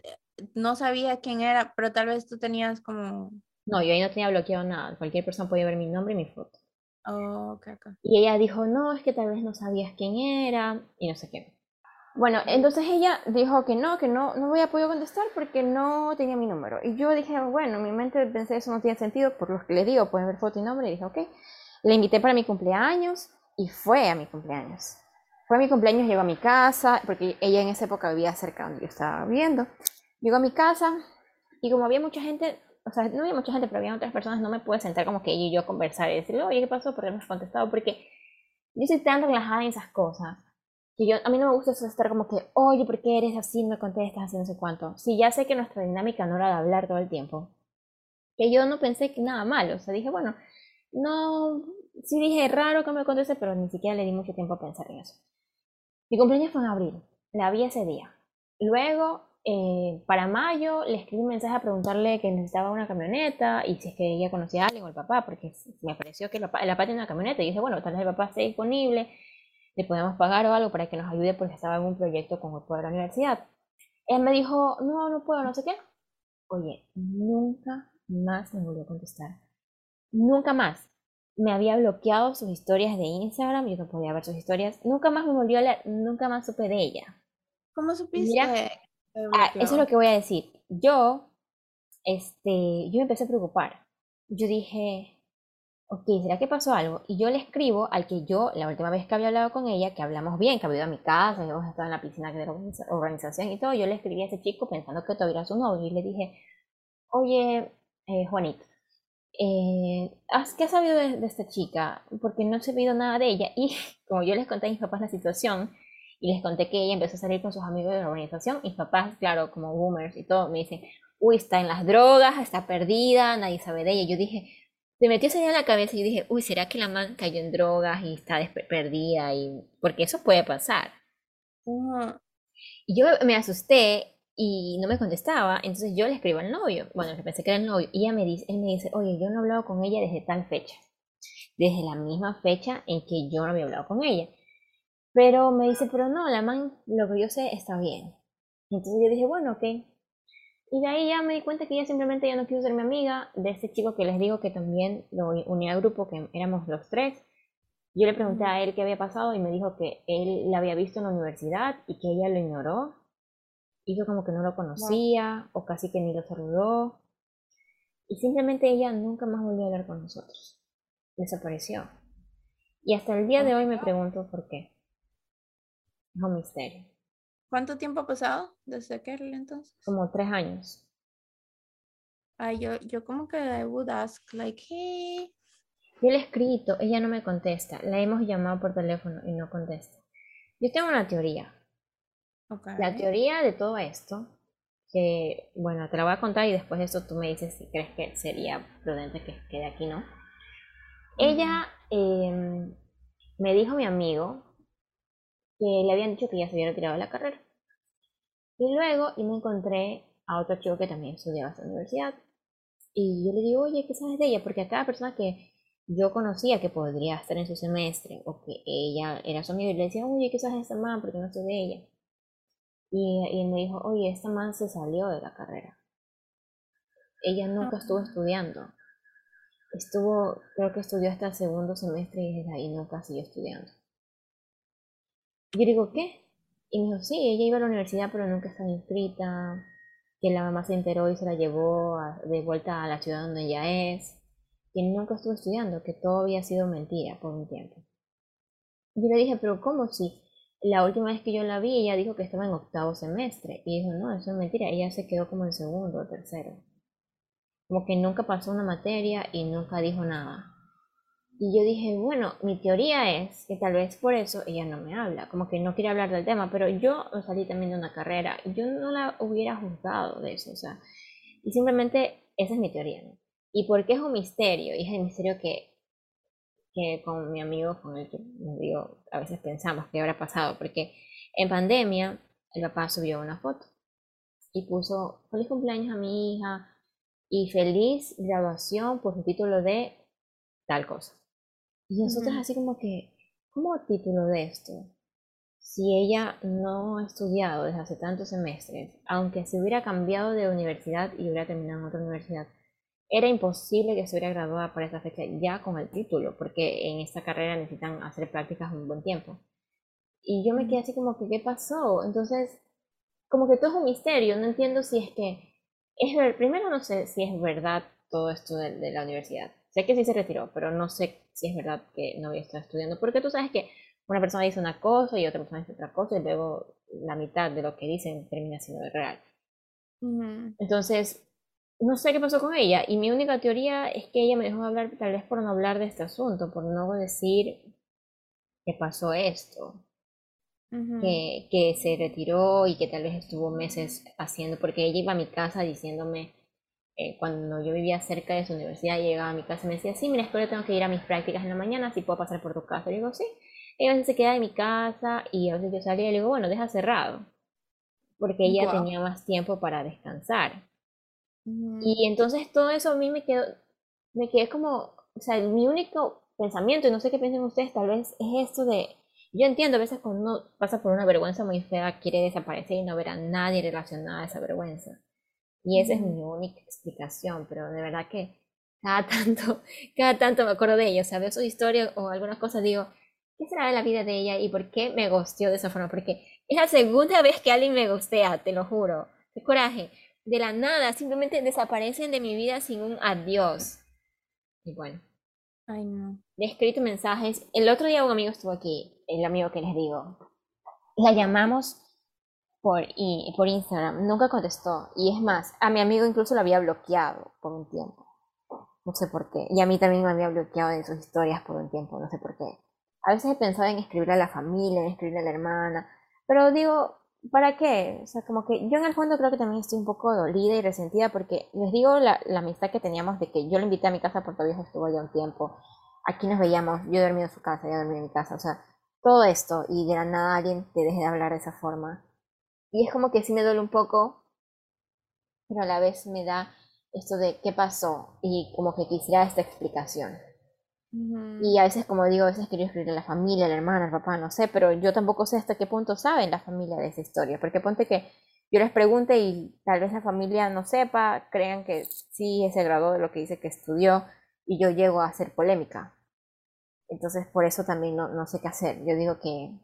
S1: no sabía quién era, pero tal vez tú tenías como...
S2: No, yo ahí no tenía bloqueado nada. Cualquier persona podía ver mi nombre y mi foto.
S1: Oh, okay, okay.
S2: Y ella dijo, no, es que tal vez no sabías quién era y no sé qué. Bueno, entonces ella dijo que no, que no, no voy a poder contestar porque no tenía mi número. Y yo dije, bueno, en mi mente pensé eso no tiene sentido, por lo que le digo, pueden ver foto y nombre. Y dije, ok. Le invité para mi cumpleaños y fue a mi cumpleaños. Fue a mi cumpleaños, llegó a mi casa, porque ella en esa época vivía cerca donde yo estaba viviendo. Llegó a mi casa y como había mucha gente, o sea, no había mucha gente, pero había otras personas, no me pude sentar como que ella y yo conversar y decirle, oye, ¿qué pasó? ¿Por qué no has contestado? Porque yo soy tan relajada en esas cosas que yo, a mí no me gusta eso estar como que, oye, ¿por qué eres así? No contestas, así no sé cuánto. Sí, ya sé que nuestra dinámica no era de hablar todo el tiempo. Que yo no pensé que nada malo. O sea, dije, bueno, no, sí dije raro que me conteste, pero ni siquiera le di mucho tiempo a pensar en eso. Mi cumpleaños fue en abril. La vi ese día. Luego, eh, para mayo, le escribí un mensaje a preguntarle que necesitaba una camioneta y si es que ella conocía a alguien o el papá, porque me pareció que el papá, el papá tenía una camioneta. Y dije, bueno, tal vez el papá esté disponible le podemos pagar o algo para que nos ayude porque estaba en un proyecto con el de la universidad. Él me dijo, no, no puedo, no sé qué. Oye, nunca más me volvió a contestar. Nunca más. Me había bloqueado sus historias de Instagram, yo no podía ver sus historias. Nunca más me volvió a leer, nunca más supe de ella.
S1: ¿Cómo supiste?
S2: Ah, eso es lo que voy a decir. Yo, este, yo me empecé a preocupar. Yo dije, ok, ¿será que pasó algo? Y yo le escribo al que yo, la última vez que había hablado con ella, que hablamos bien, que había ido a mi casa, hemos estado en la piscina de la organización y todo, yo le escribí a ese chico pensando que todavía era su novio y le dije, oye, eh, Juanito, eh, ¿qué has sabido de, esta chica? Porque no he sabido nada de ella. (laughs) Y como yo les conté a mis papás la situación, y les conté que ella empezó a salir con sus amigos de la organización, mis papás, claro, como boomers y todo, me dicen, uy, está en las drogas, está perdida, nadie sabe de ella. Yo dije, se metió esa idea en la cabeza y dije, uy, ¿será que la man cayó en drogas y está perdida? Y... Porque eso puede pasar. Y yo me asusté y no me contestaba, entonces yo le escribo al novio, bueno, pensé que era el novio, y ella me dice, él me dice, oye, yo no he hablado con ella desde tal fecha, desde la misma fecha en que yo no había hablado con ella. Pero me dice, pero no, la man, lo que yo sé está bien. Entonces yo dije, bueno, ok, y de ahí ya me di cuenta que ella simplemente ya no quiso ser mi amiga de ese chico que les digo que también lo unía al grupo, que éramos los tres. Yo le pregunté a él qué había pasado y me dijo que él la había visto en la universidad y que ella lo ignoró. Hizo como que no lo conocía o casi que ni lo saludó. Y simplemente ella nunca más volvió a hablar con nosotros. Desapareció. Y hasta el día de hoy me pregunto por qué. Es un misterio.
S1: ¿Cuánto tiempo ha pasado desde aquel entonces?
S2: Como tres años.
S1: Ay, yo, yo como que I would ask, like, hey.
S2: Yo le he escrito, ella no me contesta. La hemos llamado por teléfono y no contesta. Yo tengo una teoría. Okay. La teoría de todo esto, que, bueno, te la voy a contar y después de eso tú me dices si crees que sería prudente que quede aquí, ¿no? Ella em, me dijo mi amigo que le habían dicho que ya se había retirado de la carrera. Y luego y me encontré a otro chico que también estudiaba en la universidad. Y yo le digo, oye, ¿qué sabes de ella? Porque a cada persona que yo conocía que podría estar en su semestre o que ella era su amiga, y le decía, oye, ¿qué sabes de esta man? Porque no sé de ella. Y, y me dijo, oye, esta man se salió de la carrera. Ella nunca estuvo estudiando. Estuvo, creo que estudió hasta el segundo semestre y desde ahí nunca siguió estudiando. Yo digo, ¿qué? Y me dijo, sí, ella iba a la universidad pero nunca estaba inscrita, que la mamá se enteró y se la llevó de vuelta a la ciudad donde ella es, que nunca estuvo estudiando, que todo había sido mentira por un tiempo. Yo le dije, pero ¿cómo si la última vez que yo la vi ella dijo que estaba en octavo semestre? Y dijo, no, eso es mentira, ella se quedó como en segundo o tercero. Como que nunca pasó una materia y nunca dijo nada. Y yo dije, bueno, mi teoría es que tal vez por eso ella no me habla, como que no quiere hablar del tema, pero yo salí también de una carrera yo no la hubiera juzgado de eso, o sea, y simplemente esa es mi teoría, ¿no? ¿Y por qué es un misterio? Y es el misterio que, que con mi amigo, con el que me digo, a veces pensamos que habrá pasado, porque en pandemia el papá subió una foto y puso feliz cumpleaños a mi hija y feliz graduación por su título de tal cosa. Y nosotros así como que, ¿cómo título de esto? Si ella no ha estudiado desde hace tantos semestres, aunque se hubiera cambiado de universidad y hubiera terminado en otra universidad, era imposible que se hubiera graduado para esa fecha ya con el título, porque en esta carrera necesitan hacer prácticas un buen tiempo. Y yo me quedé así como que, ¿qué pasó? Entonces, como que todo es un misterio, no entiendo si es que, es primero no sé si es verdad todo esto de la universidad. Sé que sí se retiró, pero no sé si es verdad que no había estado estudiando, porque tú sabes que una persona dice una cosa y otra persona dice otra cosa y luego la mitad de lo que dicen termina siendo real. Entonces, no sé qué pasó con ella y mi única teoría es que ella me dejó hablar tal vez por no hablar de este asunto, por no decir que pasó esto. que, que se retiró y que tal vez estuvo meses haciendo, porque ella iba a mi casa diciéndome, eh, cuando yo vivía cerca de su universidad, llegaba a mi casa y me decía, sí, mira, espero tengo que ir a mis prácticas en la mañana, si puedo pasar por tu casa. Y digo, sí. Y a veces se queda en mi casa y a veces yo salía y le digo, bueno, deja cerrado. Porque ella tenía más tiempo para descansar. Y entonces todo eso a mí me quedó, me quedé como, o sea, mi único pensamiento, y no sé qué piensan ustedes, tal vez es esto de, yo entiendo a veces cuando uno pasa por una vergüenza muy fea, quiere desaparecer y no ver a nadie relacionado a esa vergüenza. Y esa es mi única explicación, pero de verdad que cada (laughs) tanto, cada tanto me acuerdo de ella, o sea, veo su historia o algunas cosas, digo, ¿qué será de la vida de ella y por qué me gusteó de esa forma? Porque es la segunda vez que alguien me gustea, te lo juro. Qué coraje. De la nada, simplemente desaparecen de mi vida sin un adiós. Y bueno.
S1: Ay, no.
S2: Le he escrito mensajes. El otro día un amigo estuvo aquí, el amigo que les digo. La llamamos por, y, por Instagram. Nunca contestó. Y es más, a mi amigo incluso lo había bloqueado por un tiempo. No sé por qué. Y a mí también me había bloqueado en sus historias por un tiempo. No sé por qué. A veces he pensado en escribirle a la familia, en escribirle a la hermana. Pero digo, ¿para qué? O sea, como que yo en el fondo creo que también estoy un poco dolida y resentida porque les digo la, la amistad que teníamos de que yo le invité a mi casa porque viejo estuvo allá un tiempo. Aquí nos veíamos, yo dormí en su casa, ella dormía en mi casa. O sea, todo esto y de la nada alguien te deje de hablar de esa forma y es como que sí me duele un poco, pero a la vez me da esto de qué pasó y como que quisiera esta explicación. Y a veces, como digo, a veces quiero escribir a la familia, a la hermana, al papá, no sé, pero yo tampoco sé hasta qué punto saben la familia de esa historia, porque ponte que yo les pregunte y tal vez la familia no sepa, crean que sí se graduó de lo que dice que estudió y yo llego a hacer polémica. Entonces por eso también no, no sé qué hacer. Yo digo que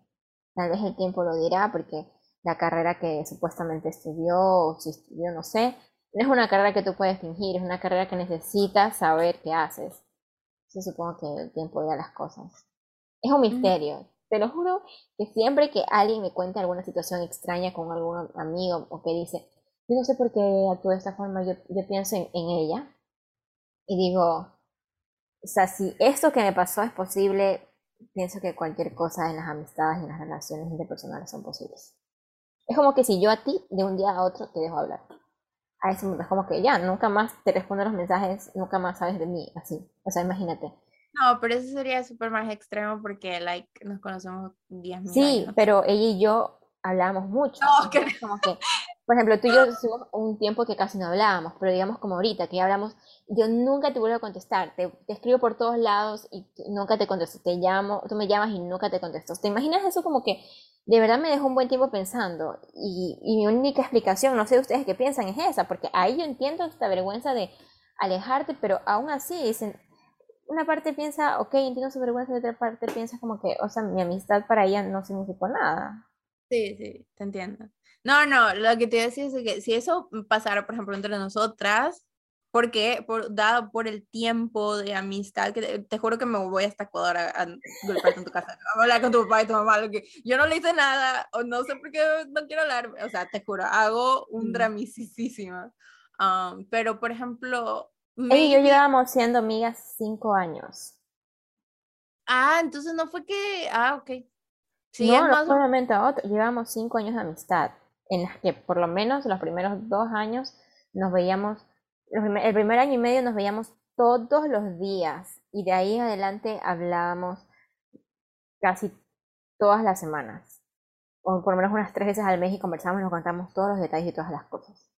S2: tal vez el tiempo lo dirá porque la carrera que supuestamente estudió o si estudió, no sé. No es una carrera que tú puedes fingir, es una carrera que necesitas saber qué haces. Yo supongo que el tiempo de las cosas. Es un misterio. Te lo juro que siempre que alguien me cuenta alguna situación extraña con algún amigo o que dice, yo no sé por qué actúa de esta forma, yo, yo pienso en, en ella y digo, o sea, si esto que me pasó es posible, pienso que cualquier cosa en las amistades y en las relaciones interpersonales son posibles. Es como que si yo a ti de un día a otro te dejo hablar. A ese momento es como que ya, nunca más te respondo los mensajes, nunca más sabes de mí, así. O sea, imagínate.
S1: No, pero eso sería súper más extremo porque, like, nos conocemos días
S2: Sí, pero ella y yo hablábamos mucho. como que, por ejemplo, tú y yo hicimos un tiempo que casi no hablábamos, pero digamos como ahorita, que ya hablamos, yo nunca te vuelvo a contestar, te, escribo por todos lados y nunca te contesto, te llamo, tú me llamas y nunca te contesto. ¿Te imaginas eso como que de verdad me dejó un buen tiempo pensando? Y, y mi única explicación, no sé ustedes qué piensan, es esa, porque ahí yo entiendo esta vergüenza de alejarte, pero aún así dicen, una parte piensa, ok, entiendo su vergüenza, y otra parte piensa como que, o sea, mi amistad para ella no significó nada.
S1: Sí, sí, te entiendo. No, no, lo que te iba a decir es que si eso pasara, por ejemplo, entre nosotras, porque por, dado por el tiempo de amistad, que te, juro que me voy hasta Ecuador a, a golpearte en tu casa, a hablar con tu papá y tu mamá, lo que yo no le hice nada, o no sé por qué no quiero hablar, o sea, te juro, hago un mm. dramisísimo. Um, pero, por ejemplo,
S2: y yo llevábamos siendo amigas cinco años.
S1: Ah, entonces no fue que, ah, ok.
S2: Sí, no, no solamente a otro, llevamos cinco años de amistad, en las que por lo menos los primeros dos años nos veíamos, el primer año y medio nos veíamos todos los días y de ahí adelante hablábamos casi todas las semanas, o por lo menos unas tres veces al mes y conversamos, nos contamos todos los detalles y todas las cosas.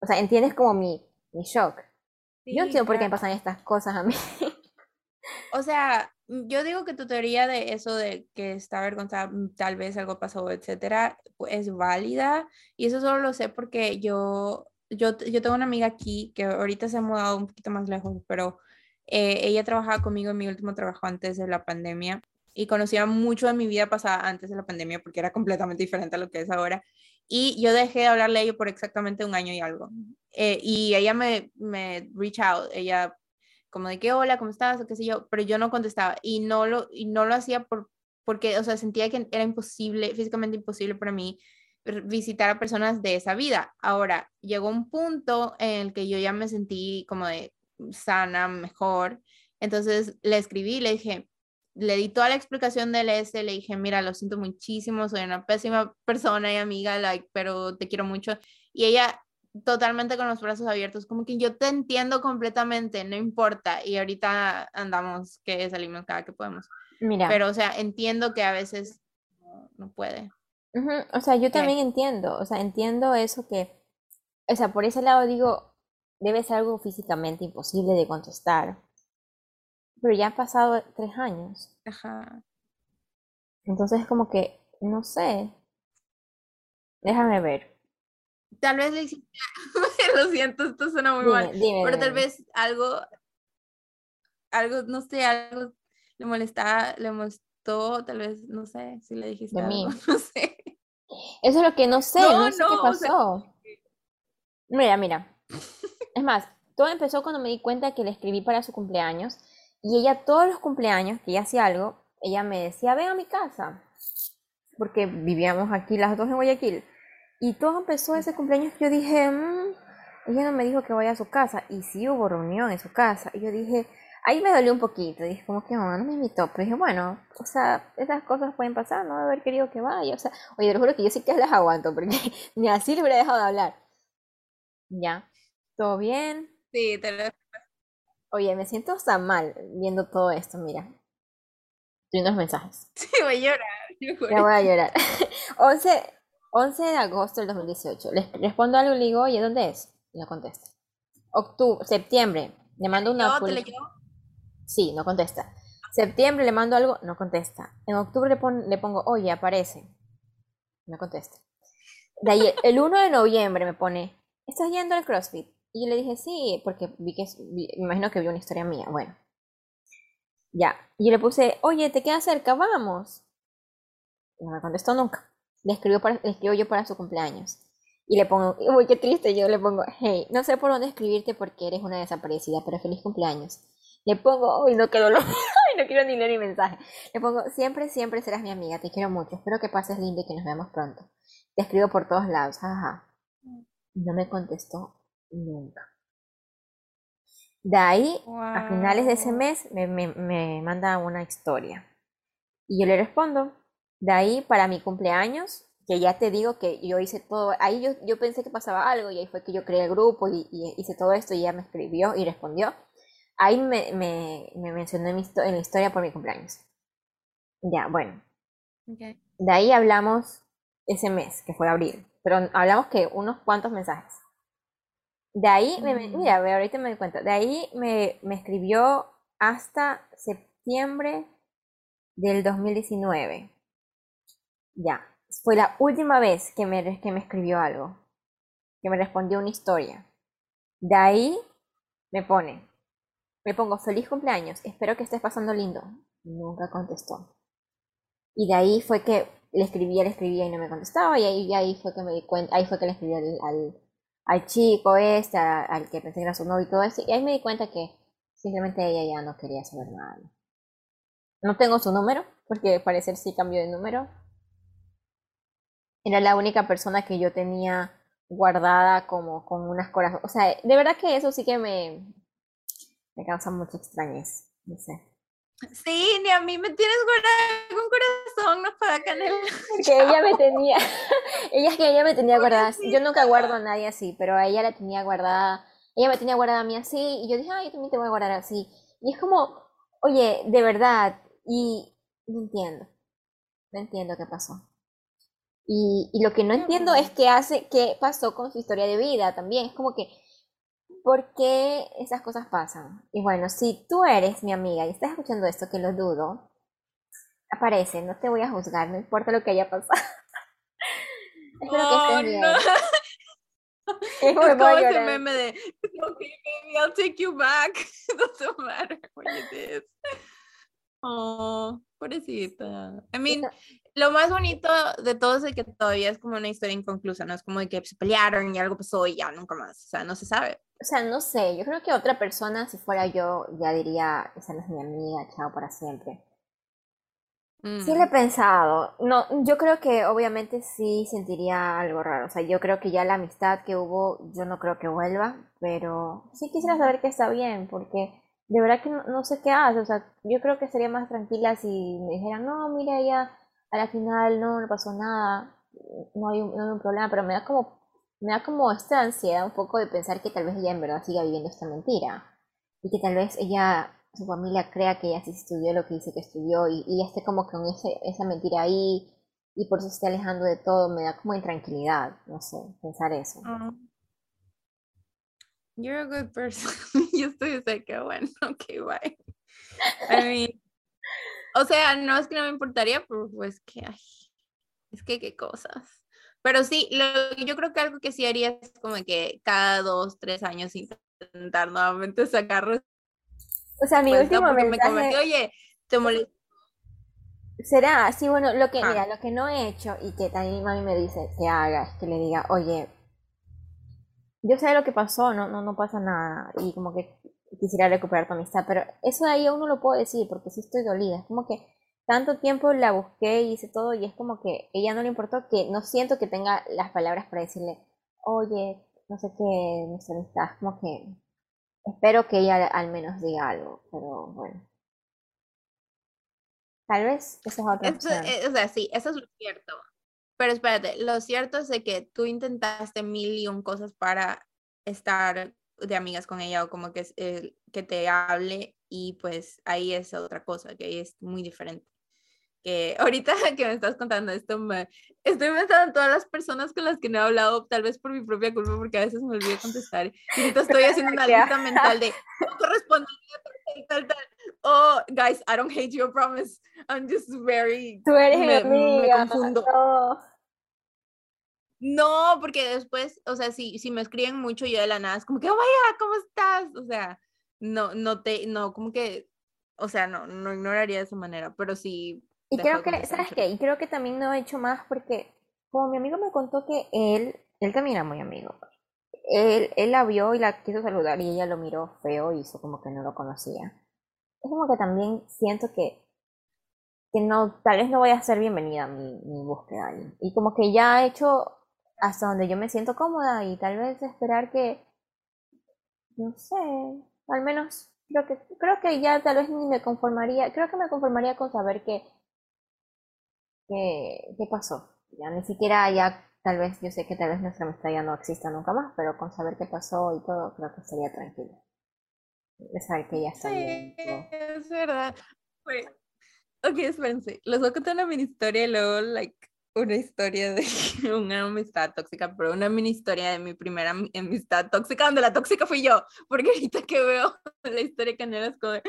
S2: O sea, entiendes como mi, mi shock. yo no entiendo por qué me pasan estas cosas a mí.
S1: O sea, yo digo que tu teoría de eso de que está avergonzada, mm, tal vez algo pasó, etcétera, es válida. Y eso solo lo sé porque yo, yo, yo tengo una amiga aquí que ahorita se ha mudado un poquito más lejos, pero eh, ella trabajaba conmigo en mi último trabajo antes de la pandemia y conocía mucho de mi vida pasada antes de la pandemia porque era completamente diferente a lo que es ahora. Y yo dejé de hablarle a ella por exactamente un año y algo. Eh, y ella me, me reach out, ella como de que hola, ¿cómo estás? o qué sé yo, pero yo no contestaba y no lo, y no lo hacía por, porque, o sea, sentía que era imposible, físicamente imposible para mí visitar a personas de esa vida. Ahora, llegó un punto en el que yo ya me sentí como de sana, mejor, entonces le escribí, le dije, le di toda la explicación del S, le dije, mira, lo siento muchísimo, soy una pésima persona y amiga, like, pero te quiero mucho. Y ella totalmente con los brazos abiertos, como que yo te entiendo completamente, no importa. Y ahorita andamos que salimos cada que podemos. Mira. Pero, o sea, entiendo que a veces no, puede.
S2: O sea, yo también entiendo, o sea, entiendo eso que, o sea, por ese lado digo, debe ser algo físicamente imposible de contestar. Pero ya han pasado tres años. Ajá. Entonces es como que, no sé. Déjame ver
S1: tal vez le hiciste, (laughs) lo siento, esto suena muy mal, pero tal vez algo, algo, no sé, algo le molestaba, le molestó, tal vez, no sé, si le dijiste algo, (laughs) no sé.
S2: Eso es lo que no sé, no, sé qué pasó. Mira, mira. Es más, todo empezó cuando me di cuenta que le escribí para su cumpleaños y ella todos los cumpleaños que ella hacía algo, ella me decía, ven a mi casa, porque vivíamos aquí las dos en Guayaquil. Y todo empezó ese cumpleaños yo dije, mmm, ella no me dijo que vaya a su casa. Y sí hubo reunión en su casa. Y yo dije, ahí me dolió un poquito. Dije, como que no, no me invitó. Pero dije, bueno, o sea, esas cosas pueden pasar, no haber querido que vaya. O sea, oye, te juro que yo sí que las aguanto, porque (laughs) ni así le hubiera dejado de hablar. Ya, ¿todo bien?
S1: Sí, te lo...
S2: Oye, me siento hasta mal viendo todo esto, mira. Estoy unos mensajes. (laughs)
S1: Sí, voy a llorar.
S2: Ya voy a llorar. (laughs) 11, 11 de agosto del 2018. Les respondo algo y le digo, oye, ¿dónde es? No contesta. Octubre, septiembre, le mando una... ¿Te Sí, no contesta. Septiembre le mando algo, no contesta. En octubre le, le pongo, oye, aparece. No contesta. De ahí, el 1 de noviembre me pone, ¿estás yendo al CrossFit? Y yo le dije, sí, porque vi que, me imagino que vio una historia mía. Bueno, ya. Y yo le puse, oye, ¿te queda cerca? Vamos. No me contestó nunca le escribo, para, le escribo yo para su cumpleaños. Y le pongo, (laughs) uy, qué triste, yo le pongo, hey, no sé por dónde escribirte porque eres una desaparecida, pero feliz cumpleaños. Le pongo, uy, no quiero, (laughs) no quiero ni leer ni mensaje. Le pongo, siempre, siempre serás mi amiga, te quiero mucho, espero que pases lindo y que nos veamos pronto. Te escribo por todos lados, jaja. No me contestó nunca. De ahí, a finales de ese mes, me, me, me manda una historia. Y yo le respondo, de ahí para mi cumpleaños, que ya te digo que yo hice todo, ahí yo, yo pensé que pasaba algo y ahí fue que yo creé el grupo y, hice todo esto y ella me escribió y respondió. Ahí me, me, me mencionó en, en, la historia por mi cumpleaños. Ya, bueno. De ahí hablamos ese mes, que fue abril. Pero hablamos que unos cuantos mensajes. De ahí, me, mira, ahorita me doy cuenta, de ahí me, me escribió hasta septiembre del 2019. Ya, fue la última vez que me, que me escribió algo, que me respondió una historia. De ahí me pone, me pongo feliz cumpleaños, espero que estés pasando lindo. Nunca contestó. Y de ahí fue que le escribía, le escribía y no me contestaba. Y ahí, ahí fue que me di cuenta, ahí fue que le escribí al, al, chico este, al, que pensé que era su novio y todo eso. Y ahí me di cuenta que simplemente ella ya no quería saber nada. No tengo su número, porque parece sí cambió de número. Era la única persona que yo tenía guardada como con unas corazones. O sea, de verdad que eso sí que me, me causa mucha extrañez. No sé.
S1: Sí, ni a mí me tienes guardada con corazón, no para canela.
S2: Porque ella me tenía, (laughs) ella es que ella me tenía guardada. Yo nunca guardo a nadie así, pero a ella la tenía guardada, ella me tenía guardada a mí así, y yo dije, ay, yo también te voy a guardar así. Y es como, oye, de verdad, y no entiendo, no entiendo qué pasó. Y, y lo que no entiendo es qué hace, qué pasó con su historia de vida también. Es como que ¿Por qué esas cosas pasan? Y bueno, si tú eres mi amiga y estás escuchando esto, que lo dudo, aparece, no te voy a juzgar, no importa lo que haya pasado. (laughs)
S1: Espero que estés bien. No. (laughs) Es como ese meme de, okay, baby, I'll take you back. It doesn't matter what you did. Oh, pobrecita. I mean, lo más bonito de todo es que todavía es como una historia inconclusa, no es como de que se pelearon y algo pasó y ya nunca más, o sea, no se sabe.
S2: O sea, no sé, yo creo que otra persona, si fuera yo, ya diría, esa no es mi amiga, chao para siempre. Sí le he mm. pensado, no, yo creo que obviamente sí sentiría algo raro, o sea, yo creo que ya la amistad que hubo, yo no creo que vuelva, pero sí quisiera saber que está bien, porque de verdad que no, no sé qué hace, o sea, yo creo que sería más tranquila si me dijeran, no, mira, ella a la final no, no pasó nada, no hay, un, no hay un problema, pero me da como me da como esta ansiedad un poco de pensar que tal vez ella en verdad siga viviendo esta mentira y que tal vez ella, su familia crea que ella sí estudió lo que dice que estudió y, y esté como con ese, esa mentira ahí y por eso se está alejando de todo, me da como intranquilidad, no sé, pensar eso. Oh.
S1: You're a good person. (laughs) Yo estoy de que bueno, ok, bye. I mean, o sea, no es que no me importaría, pero pues que, ay, es que qué cosas. Pero sí, lo, yo creo que algo que sí haría es como que cada dos, tres años intentar nuevamente sacarlo.
S2: O sea, mi pues, último
S1: mensaje... oye, te molesta.
S2: Será, sí, bueno, lo que, ah. mira, lo que no he hecho y que también mami me dice que haga es que le diga, oye, yo sé lo que pasó, no, no, no pasa nada, y como que quisiera recuperar tu amistad, pero eso de ahí aún no lo puedo decir porque sí estoy dolida, es como que tanto tiempo la busqué y hice todo y es como que ella no le importó que no siento que tenga las palabras para decirle, oye, no sé qué, nuestra amistad, como que espero que ella al menos diga algo, pero bueno. Tal vez esa es otra opción.
S1: Eh, o sea, sí, eso es lo cierto. Pero espérate, lo cierto es de que tú intentaste mil y un cosas para estar de amigas con ella o como que, eh, que te hable y pues ahí es otra cosa, que ahí es muy diferente que (laughs) ahorita que me estás contando esto, me, estoy pensando en todas las personas con las que no he hablado, tal vez por mi propia culpa, porque a veces me olvido contestar. Y ahorita estoy (laughs) haciendo una lista mental de no correspondería tal, tal, tal. Oh, guys, I don't hate you, I promise. I'm just very.
S2: Tú eres me, amiga, me confundo.
S1: No. Porque después, o sea, si, si me escriben mucho yo de la nada, es como que, oh, vaya, ¿cómo estás? O sea, no, no te, no, como que, o sea, no, no ignoraría de esa manera, pero sí
S2: y creo que, ¿sabes qué? Y creo que también no he hecho más porque, como mi amigo me contó que él, él también era muy amigo. Él, él la vio y la quiso saludar y ella lo miró feo y hizo como que no lo conocía. Es como que también siento que, que no, tal vez no voy a ser bienvenida a mi, mi búsqueda ahí. Y como que ya he hecho hasta donde yo me siento cómoda y tal vez esperar que, no sé, al menos creo que, creo que ya tal vez ni me conformaría, creo que me conformaría con saber que qué, pasó. Ya ni siquiera ya, tal vez, yo sé que tal vez nuestra amistad ya no exista nunca más, pero con saber qué pasó y todo, creo que sería tranquilo. De saber que ya está bien.
S1: Es verdad. ok, espérense. Les voy a contar una mini historia y luego, like, una historia de una amistad tóxica, pero una mini historia de mi primera amistad tóxica, donde la tóxica fui yo, porque ahorita que veo la historia que es como,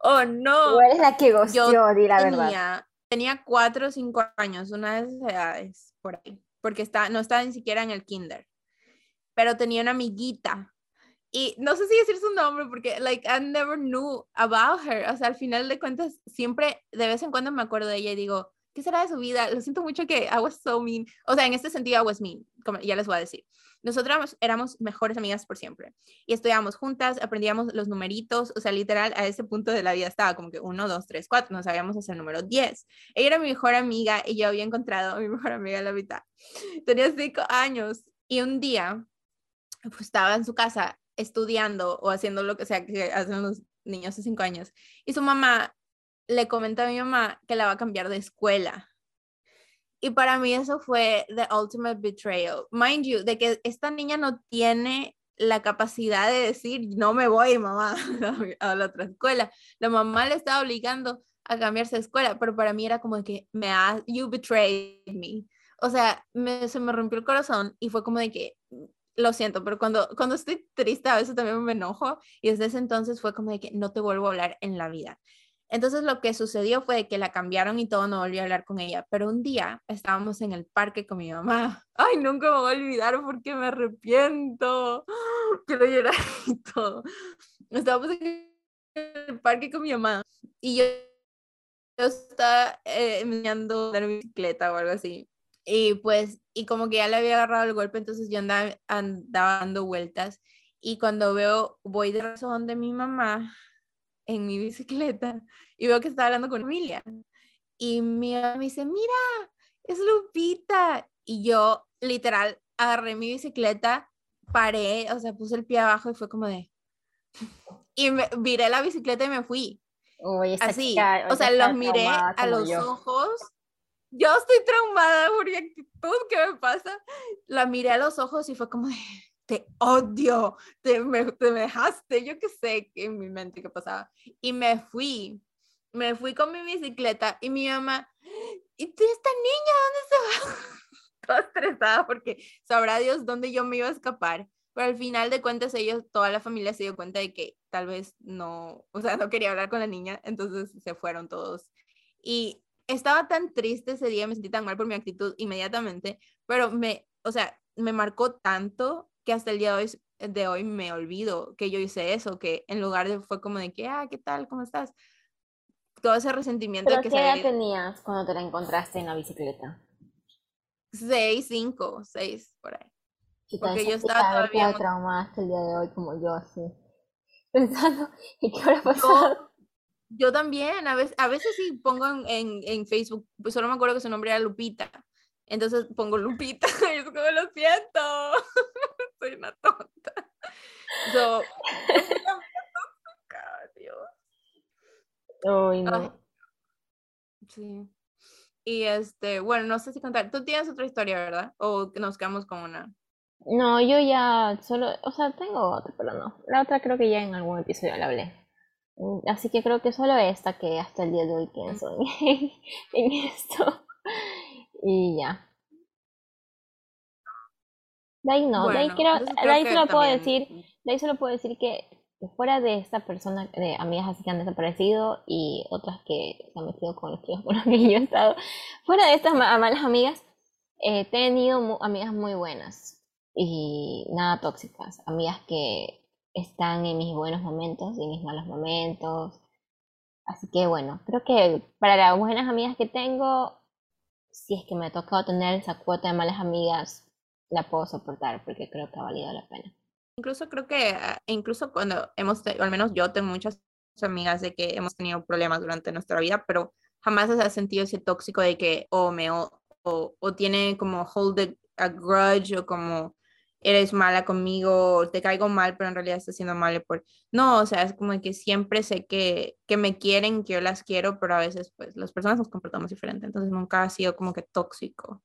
S1: oh no.
S2: ¿Cuál es la que gustó, di la tenía, verdad.
S1: Tenía cuatro o cinco años, una de esas edades, por ahí, porque está, no estaba ni siquiera en el kinder, pero tenía una amiguita y no sé si decir su nombre porque, like, I never knew about her. O sea, al final de cuentas, siempre, de vez en cuando me acuerdo de ella y digo, ¿qué será de su vida? Lo siento mucho que I was so mean. O sea, en este sentido, I was mean, como ya les voy a decir. Nosotras éramos mejores amigas por siempre. Y estudiábamos juntas, aprendíamos los numeritos. O sea, literal, a ese punto de la vida estaba como que uno, dos, tres, cuatro. No sabíamos hacer el número 10. Ella era mi mejor amiga y yo había encontrado a mi mejor amiga en la mitad. Tenía cinco años y un día pues, estaba en su casa estudiando o haciendo lo que sea que hacen los niños de cinco años. Y su mamá le comenta a mi mamá que la va a cambiar de escuela. Y para mí eso fue the ultimate betrayal. Mind you, de que esta niña no tiene la capacidad de decir, no me voy, mamá, (laughs) a la otra escuela. La mamá le estaba obligando a cambiarse de escuela, pero para mí era como de que, me ha, you betrayed me. O sea, me, se me rompió el corazón y fue como de que, lo siento, pero cuando, cuando estoy triste a veces también me enojo y desde ese entonces fue como de que no te vuelvo a hablar en la vida. Entonces lo que sucedió fue que la cambiaron y todo, no volví a hablar con ella, pero un día estábamos en el parque con mi mamá. (laughs) Ay, nunca me voy a olvidar porque me arrepiento. (gasps) Quiero llorar (laughs) y todo. Estábamos en el parque con mi mamá y yo, yo estaba eh, enseñando a mi bicicleta o algo así. Y pues, y como que ya le había agarrado el golpe, entonces yo andaba, andaba dando vueltas. Y cuando veo, voy de razón de mi mamá en mi bicicleta y veo que está hablando con Emilia. Y mi mamá me dice, mira, es Lupita. Y yo literal agarré mi bicicleta, paré, o sea, puse el pie abajo y fue como de... Y me, viré la bicicleta y me fui. Así, o sea, los miré a los ojos yo estoy traumada por mi actitud, ¿qué me pasa? La miré a los ojos y fue como de, te odio, te me, te dejaste, yo qué sé en mi mente qué pasaba. Y me fui, me fui con mi bicicleta y mi mamá, ¿y esta niña dónde se va? (laughs) Toda estresada porque sabrá Dios dónde yo me iba a escapar. Pero al final de cuentas ellos, toda la familia se dio cuenta de que tal vez no, o sea, no quería hablar con la niña, entonces se fueron todos. Y estaba tan triste ese día, me sentí tan mal por mi actitud inmediatamente, pero me, o sea, me marcó tanto que hasta el día de hoy, de hoy me olvido que yo hice eso, que en lugar de fue como de que, ah, ¿qué tal? ¿Cómo estás? Todo ese resentimiento
S2: que ¿qué edad tenías cuando te la encontraste en la bicicleta?
S1: Seis, cinco, seis, por ahí. Porque yo estaba todavía...
S2: traumada hasta el día de hoy como yo, así. (laughs) Pensando, ¿y qué habrá pasado?
S1: Yo también, a veces, a veces sí pongo en, en, en, Facebook, pues solo me acuerdo que su nombre era Lupita. Entonces pongo Lupita (laughs) y es como lo siento, (laughs) soy una tonta. (laughs) So, Dios.
S2: Ay, no.
S1: sí. Y este, bueno, no sé si contar. Tú tienes otra historia, ¿verdad? O nos quedamos con una.
S2: No, yo ya solo, o sea, tengo otra, pero no. La otra creo que ya en algún episodio la hablé. Mm, así que creo que solo esta que hasta el día de hoy pienso en, (laughs) en esto. Y ya. De ahí no, de ahí, quiero, de ahí solo puedo decir, de ahí solo puedo decir que fuera de esta persona, de amigas así que han desaparecido y otras que se han metido con los chicos con los que yo he estado, fuera de estas malas amigas, he tenido amigas muy buenas y nada tóxicas, amigas que están en mis buenos momentos y en mis malos momentos. Así que bueno, creo que para las buenas amigas que tengo, si es que me ha tocado tener esa cuota de malas amigas, la puedo soportar porque creo que ha valido la pena.
S1: Incluso creo que, ah, incluso cuando hemos, o al menos yo tengo muchas amigas de que hemos tenido problemas durante nuestra vida, pero jamás se ha sentido ese tóxico de que o me o, o, tiene como hold a grudge o como eres mala conmigo, te caigo mal, pero en realidad estás siendo mal por... No, o sea, es como que siempre sé que, que me quieren, que yo las quiero, pero a veces pues las personas nos comportamos diferente, entonces nunca ha sido como que tóxico.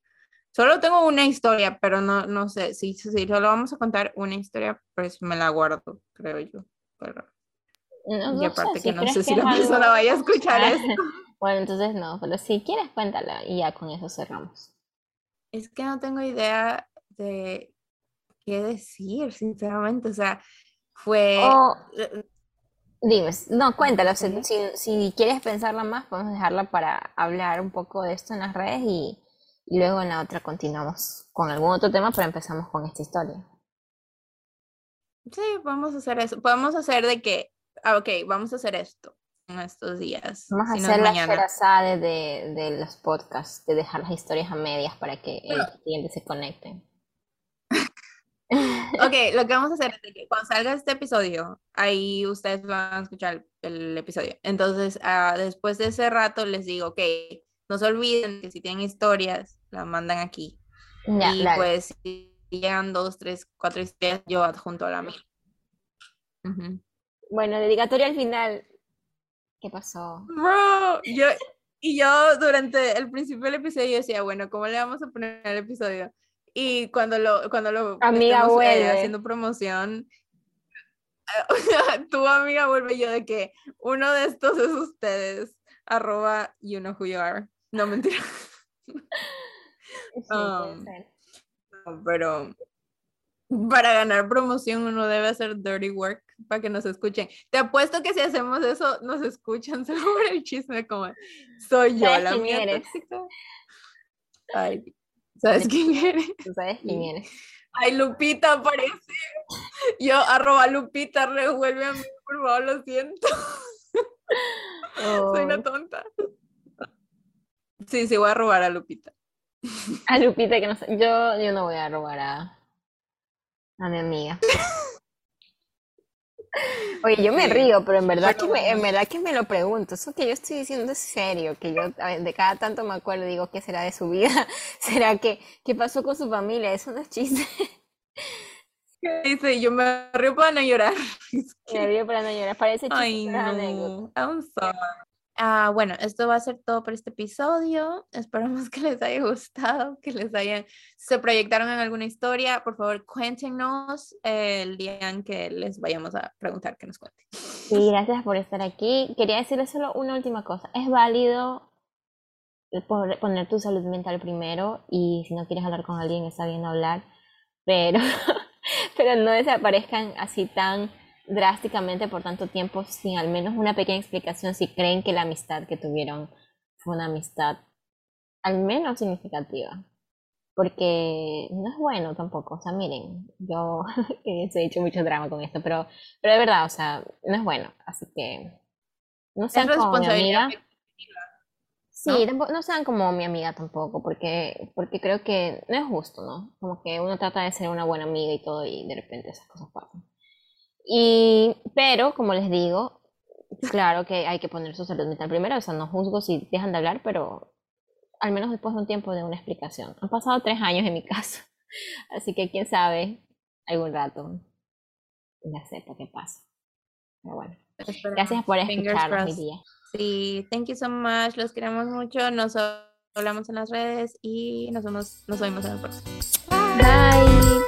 S1: Solo tengo una historia, pero no, no sé, si, si solo vamos a contar una historia, pues me la guardo, creo yo. Pero... y aparte que no sé si la persona vaya a escuchar esto. (laughs)
S2: Bueno, entonces no, pero si quieres cuéntala y ya con eso cerramos.
S1: es que no tengo idea de qué decir, sinceramente. O sea, fue...
S2: Dime, no, cuéntalo. Si, si, quieres pensarla más, podemos dejarla para hablar un poco de esto en las redes y, luego en la otra continuamos con algún otro tema, pero empezamos con esta historia.
S1: Sí, vamos a hacer eso. Podemos hacer de que, ah, ok, vamos a hacer esto en estos días.
S2: Vamos a hacer la esperanza de, de, los podcasts, de dejar las historias a medias para que el cliente se conecte.
S1: ok, (laughs) lo que vamos a hacer es que cuando salga este episodio, ahí ustedes van a escuchar el, episodio. Entonces, uh, después de ese rato les digo, ok, no se olviden que si tienen historias, las mandan aquí. y pues si llegan dos, tres, cuatro historias, yo adjunto a la mía.
S2: Bueno, dedicatoria al final. ¿Qué pasó?
S1: Bro, yo, y yo durante el principio del episodio decía, bueno, ¿cómo le vamos a poner el episodio? Y cuando lo, cuando lo
S2: amiga vuelve.
S1: haciendo promoción, (laughs) tu amiga vuelve yo de que uno de estos es ustedes, arroba you know who you are. No, mentira. Um, pero para ganar promoción uno debe hacer dirty work para que nos escuchen. Te apuesto que si hacemos eso, nos escuchan (laughs) solo por el chisme como soy yo la mía Ay, ¿Sabes (laughs) quién eres?
S2: sabes quién eres?
S1: Ay, Lupita aparece. Yo, arroba Lupita, revuelve a mí, por favor, lo siento. (laughs) Soy una tonta. Sí, sí, voy a robar a Lupita.
S2: A Lupita, que no sé. Yo, yo no voy a robar a, a mi amiga. Oye, yo me río, pero en verdad, que me, en verdad que me lo pregunto. Eso que yo estoy diciendo es serio, que yo de cada tanto me acuerdo y digo, ¿qué será de su vida? (laughs) ¿Será que qué pasó con su familia? Eso no es chiste.
S1: ¿Qué dice? Yo me río para no llorar. (laughs)
S2: Me río para no llorar. Parece chiste.
S1: Ay, no. I'm sorry. Ah, bueno, esto va a ser todo por este episodio. Esperamos que les haya (laughs) gustado, que les hayan, se proyectaron en alguna historia. Por favor, cuéntenos el día en que les vayamos a preguntar que nos cuenten.
S2: Sí, gracias por estar aquí. Quería decirles solo una última cosa. Es válido poner tu salud mental primero y si no quieres hablar con alguien está bien hablar, pero, (laughs) pero no desaparezcan así tan drásticamente por tanto tiempo sin al menos una pequeña explicación si creen que la amistad que tuvieron fue una amistad al menos significativa. Porque no es bueno tampoco, o sea, miren, yo (laughs) he hecho mucho drama con esto, pero, pero de verdad, o sea, no es bueno, así que no sean como mi amiga. Sí, ¿no? no sean como mi amiga tampoco, porque, porque creo que no es justo, ¿no? Como que uno trata de ser una buena amiga y todo, y de repente esas cosas pasan. Y, pero, como les digo, claro que hay que poner su salud mental primero, o sea, no juzgo si dejan de hablar, pero al menos después de un tiempo de una explicación. Han pasado tres años en mi caso, (laughs) así que quién sabe, algún rato ya sepa qué pasa. Pero bueno, gracias por escucharnos mi día.
S1: Sí, thank you so much, los queremos mucho, nos hablamos en las redes y nos vemos, nos vemos en el próximo.
S2: Bye.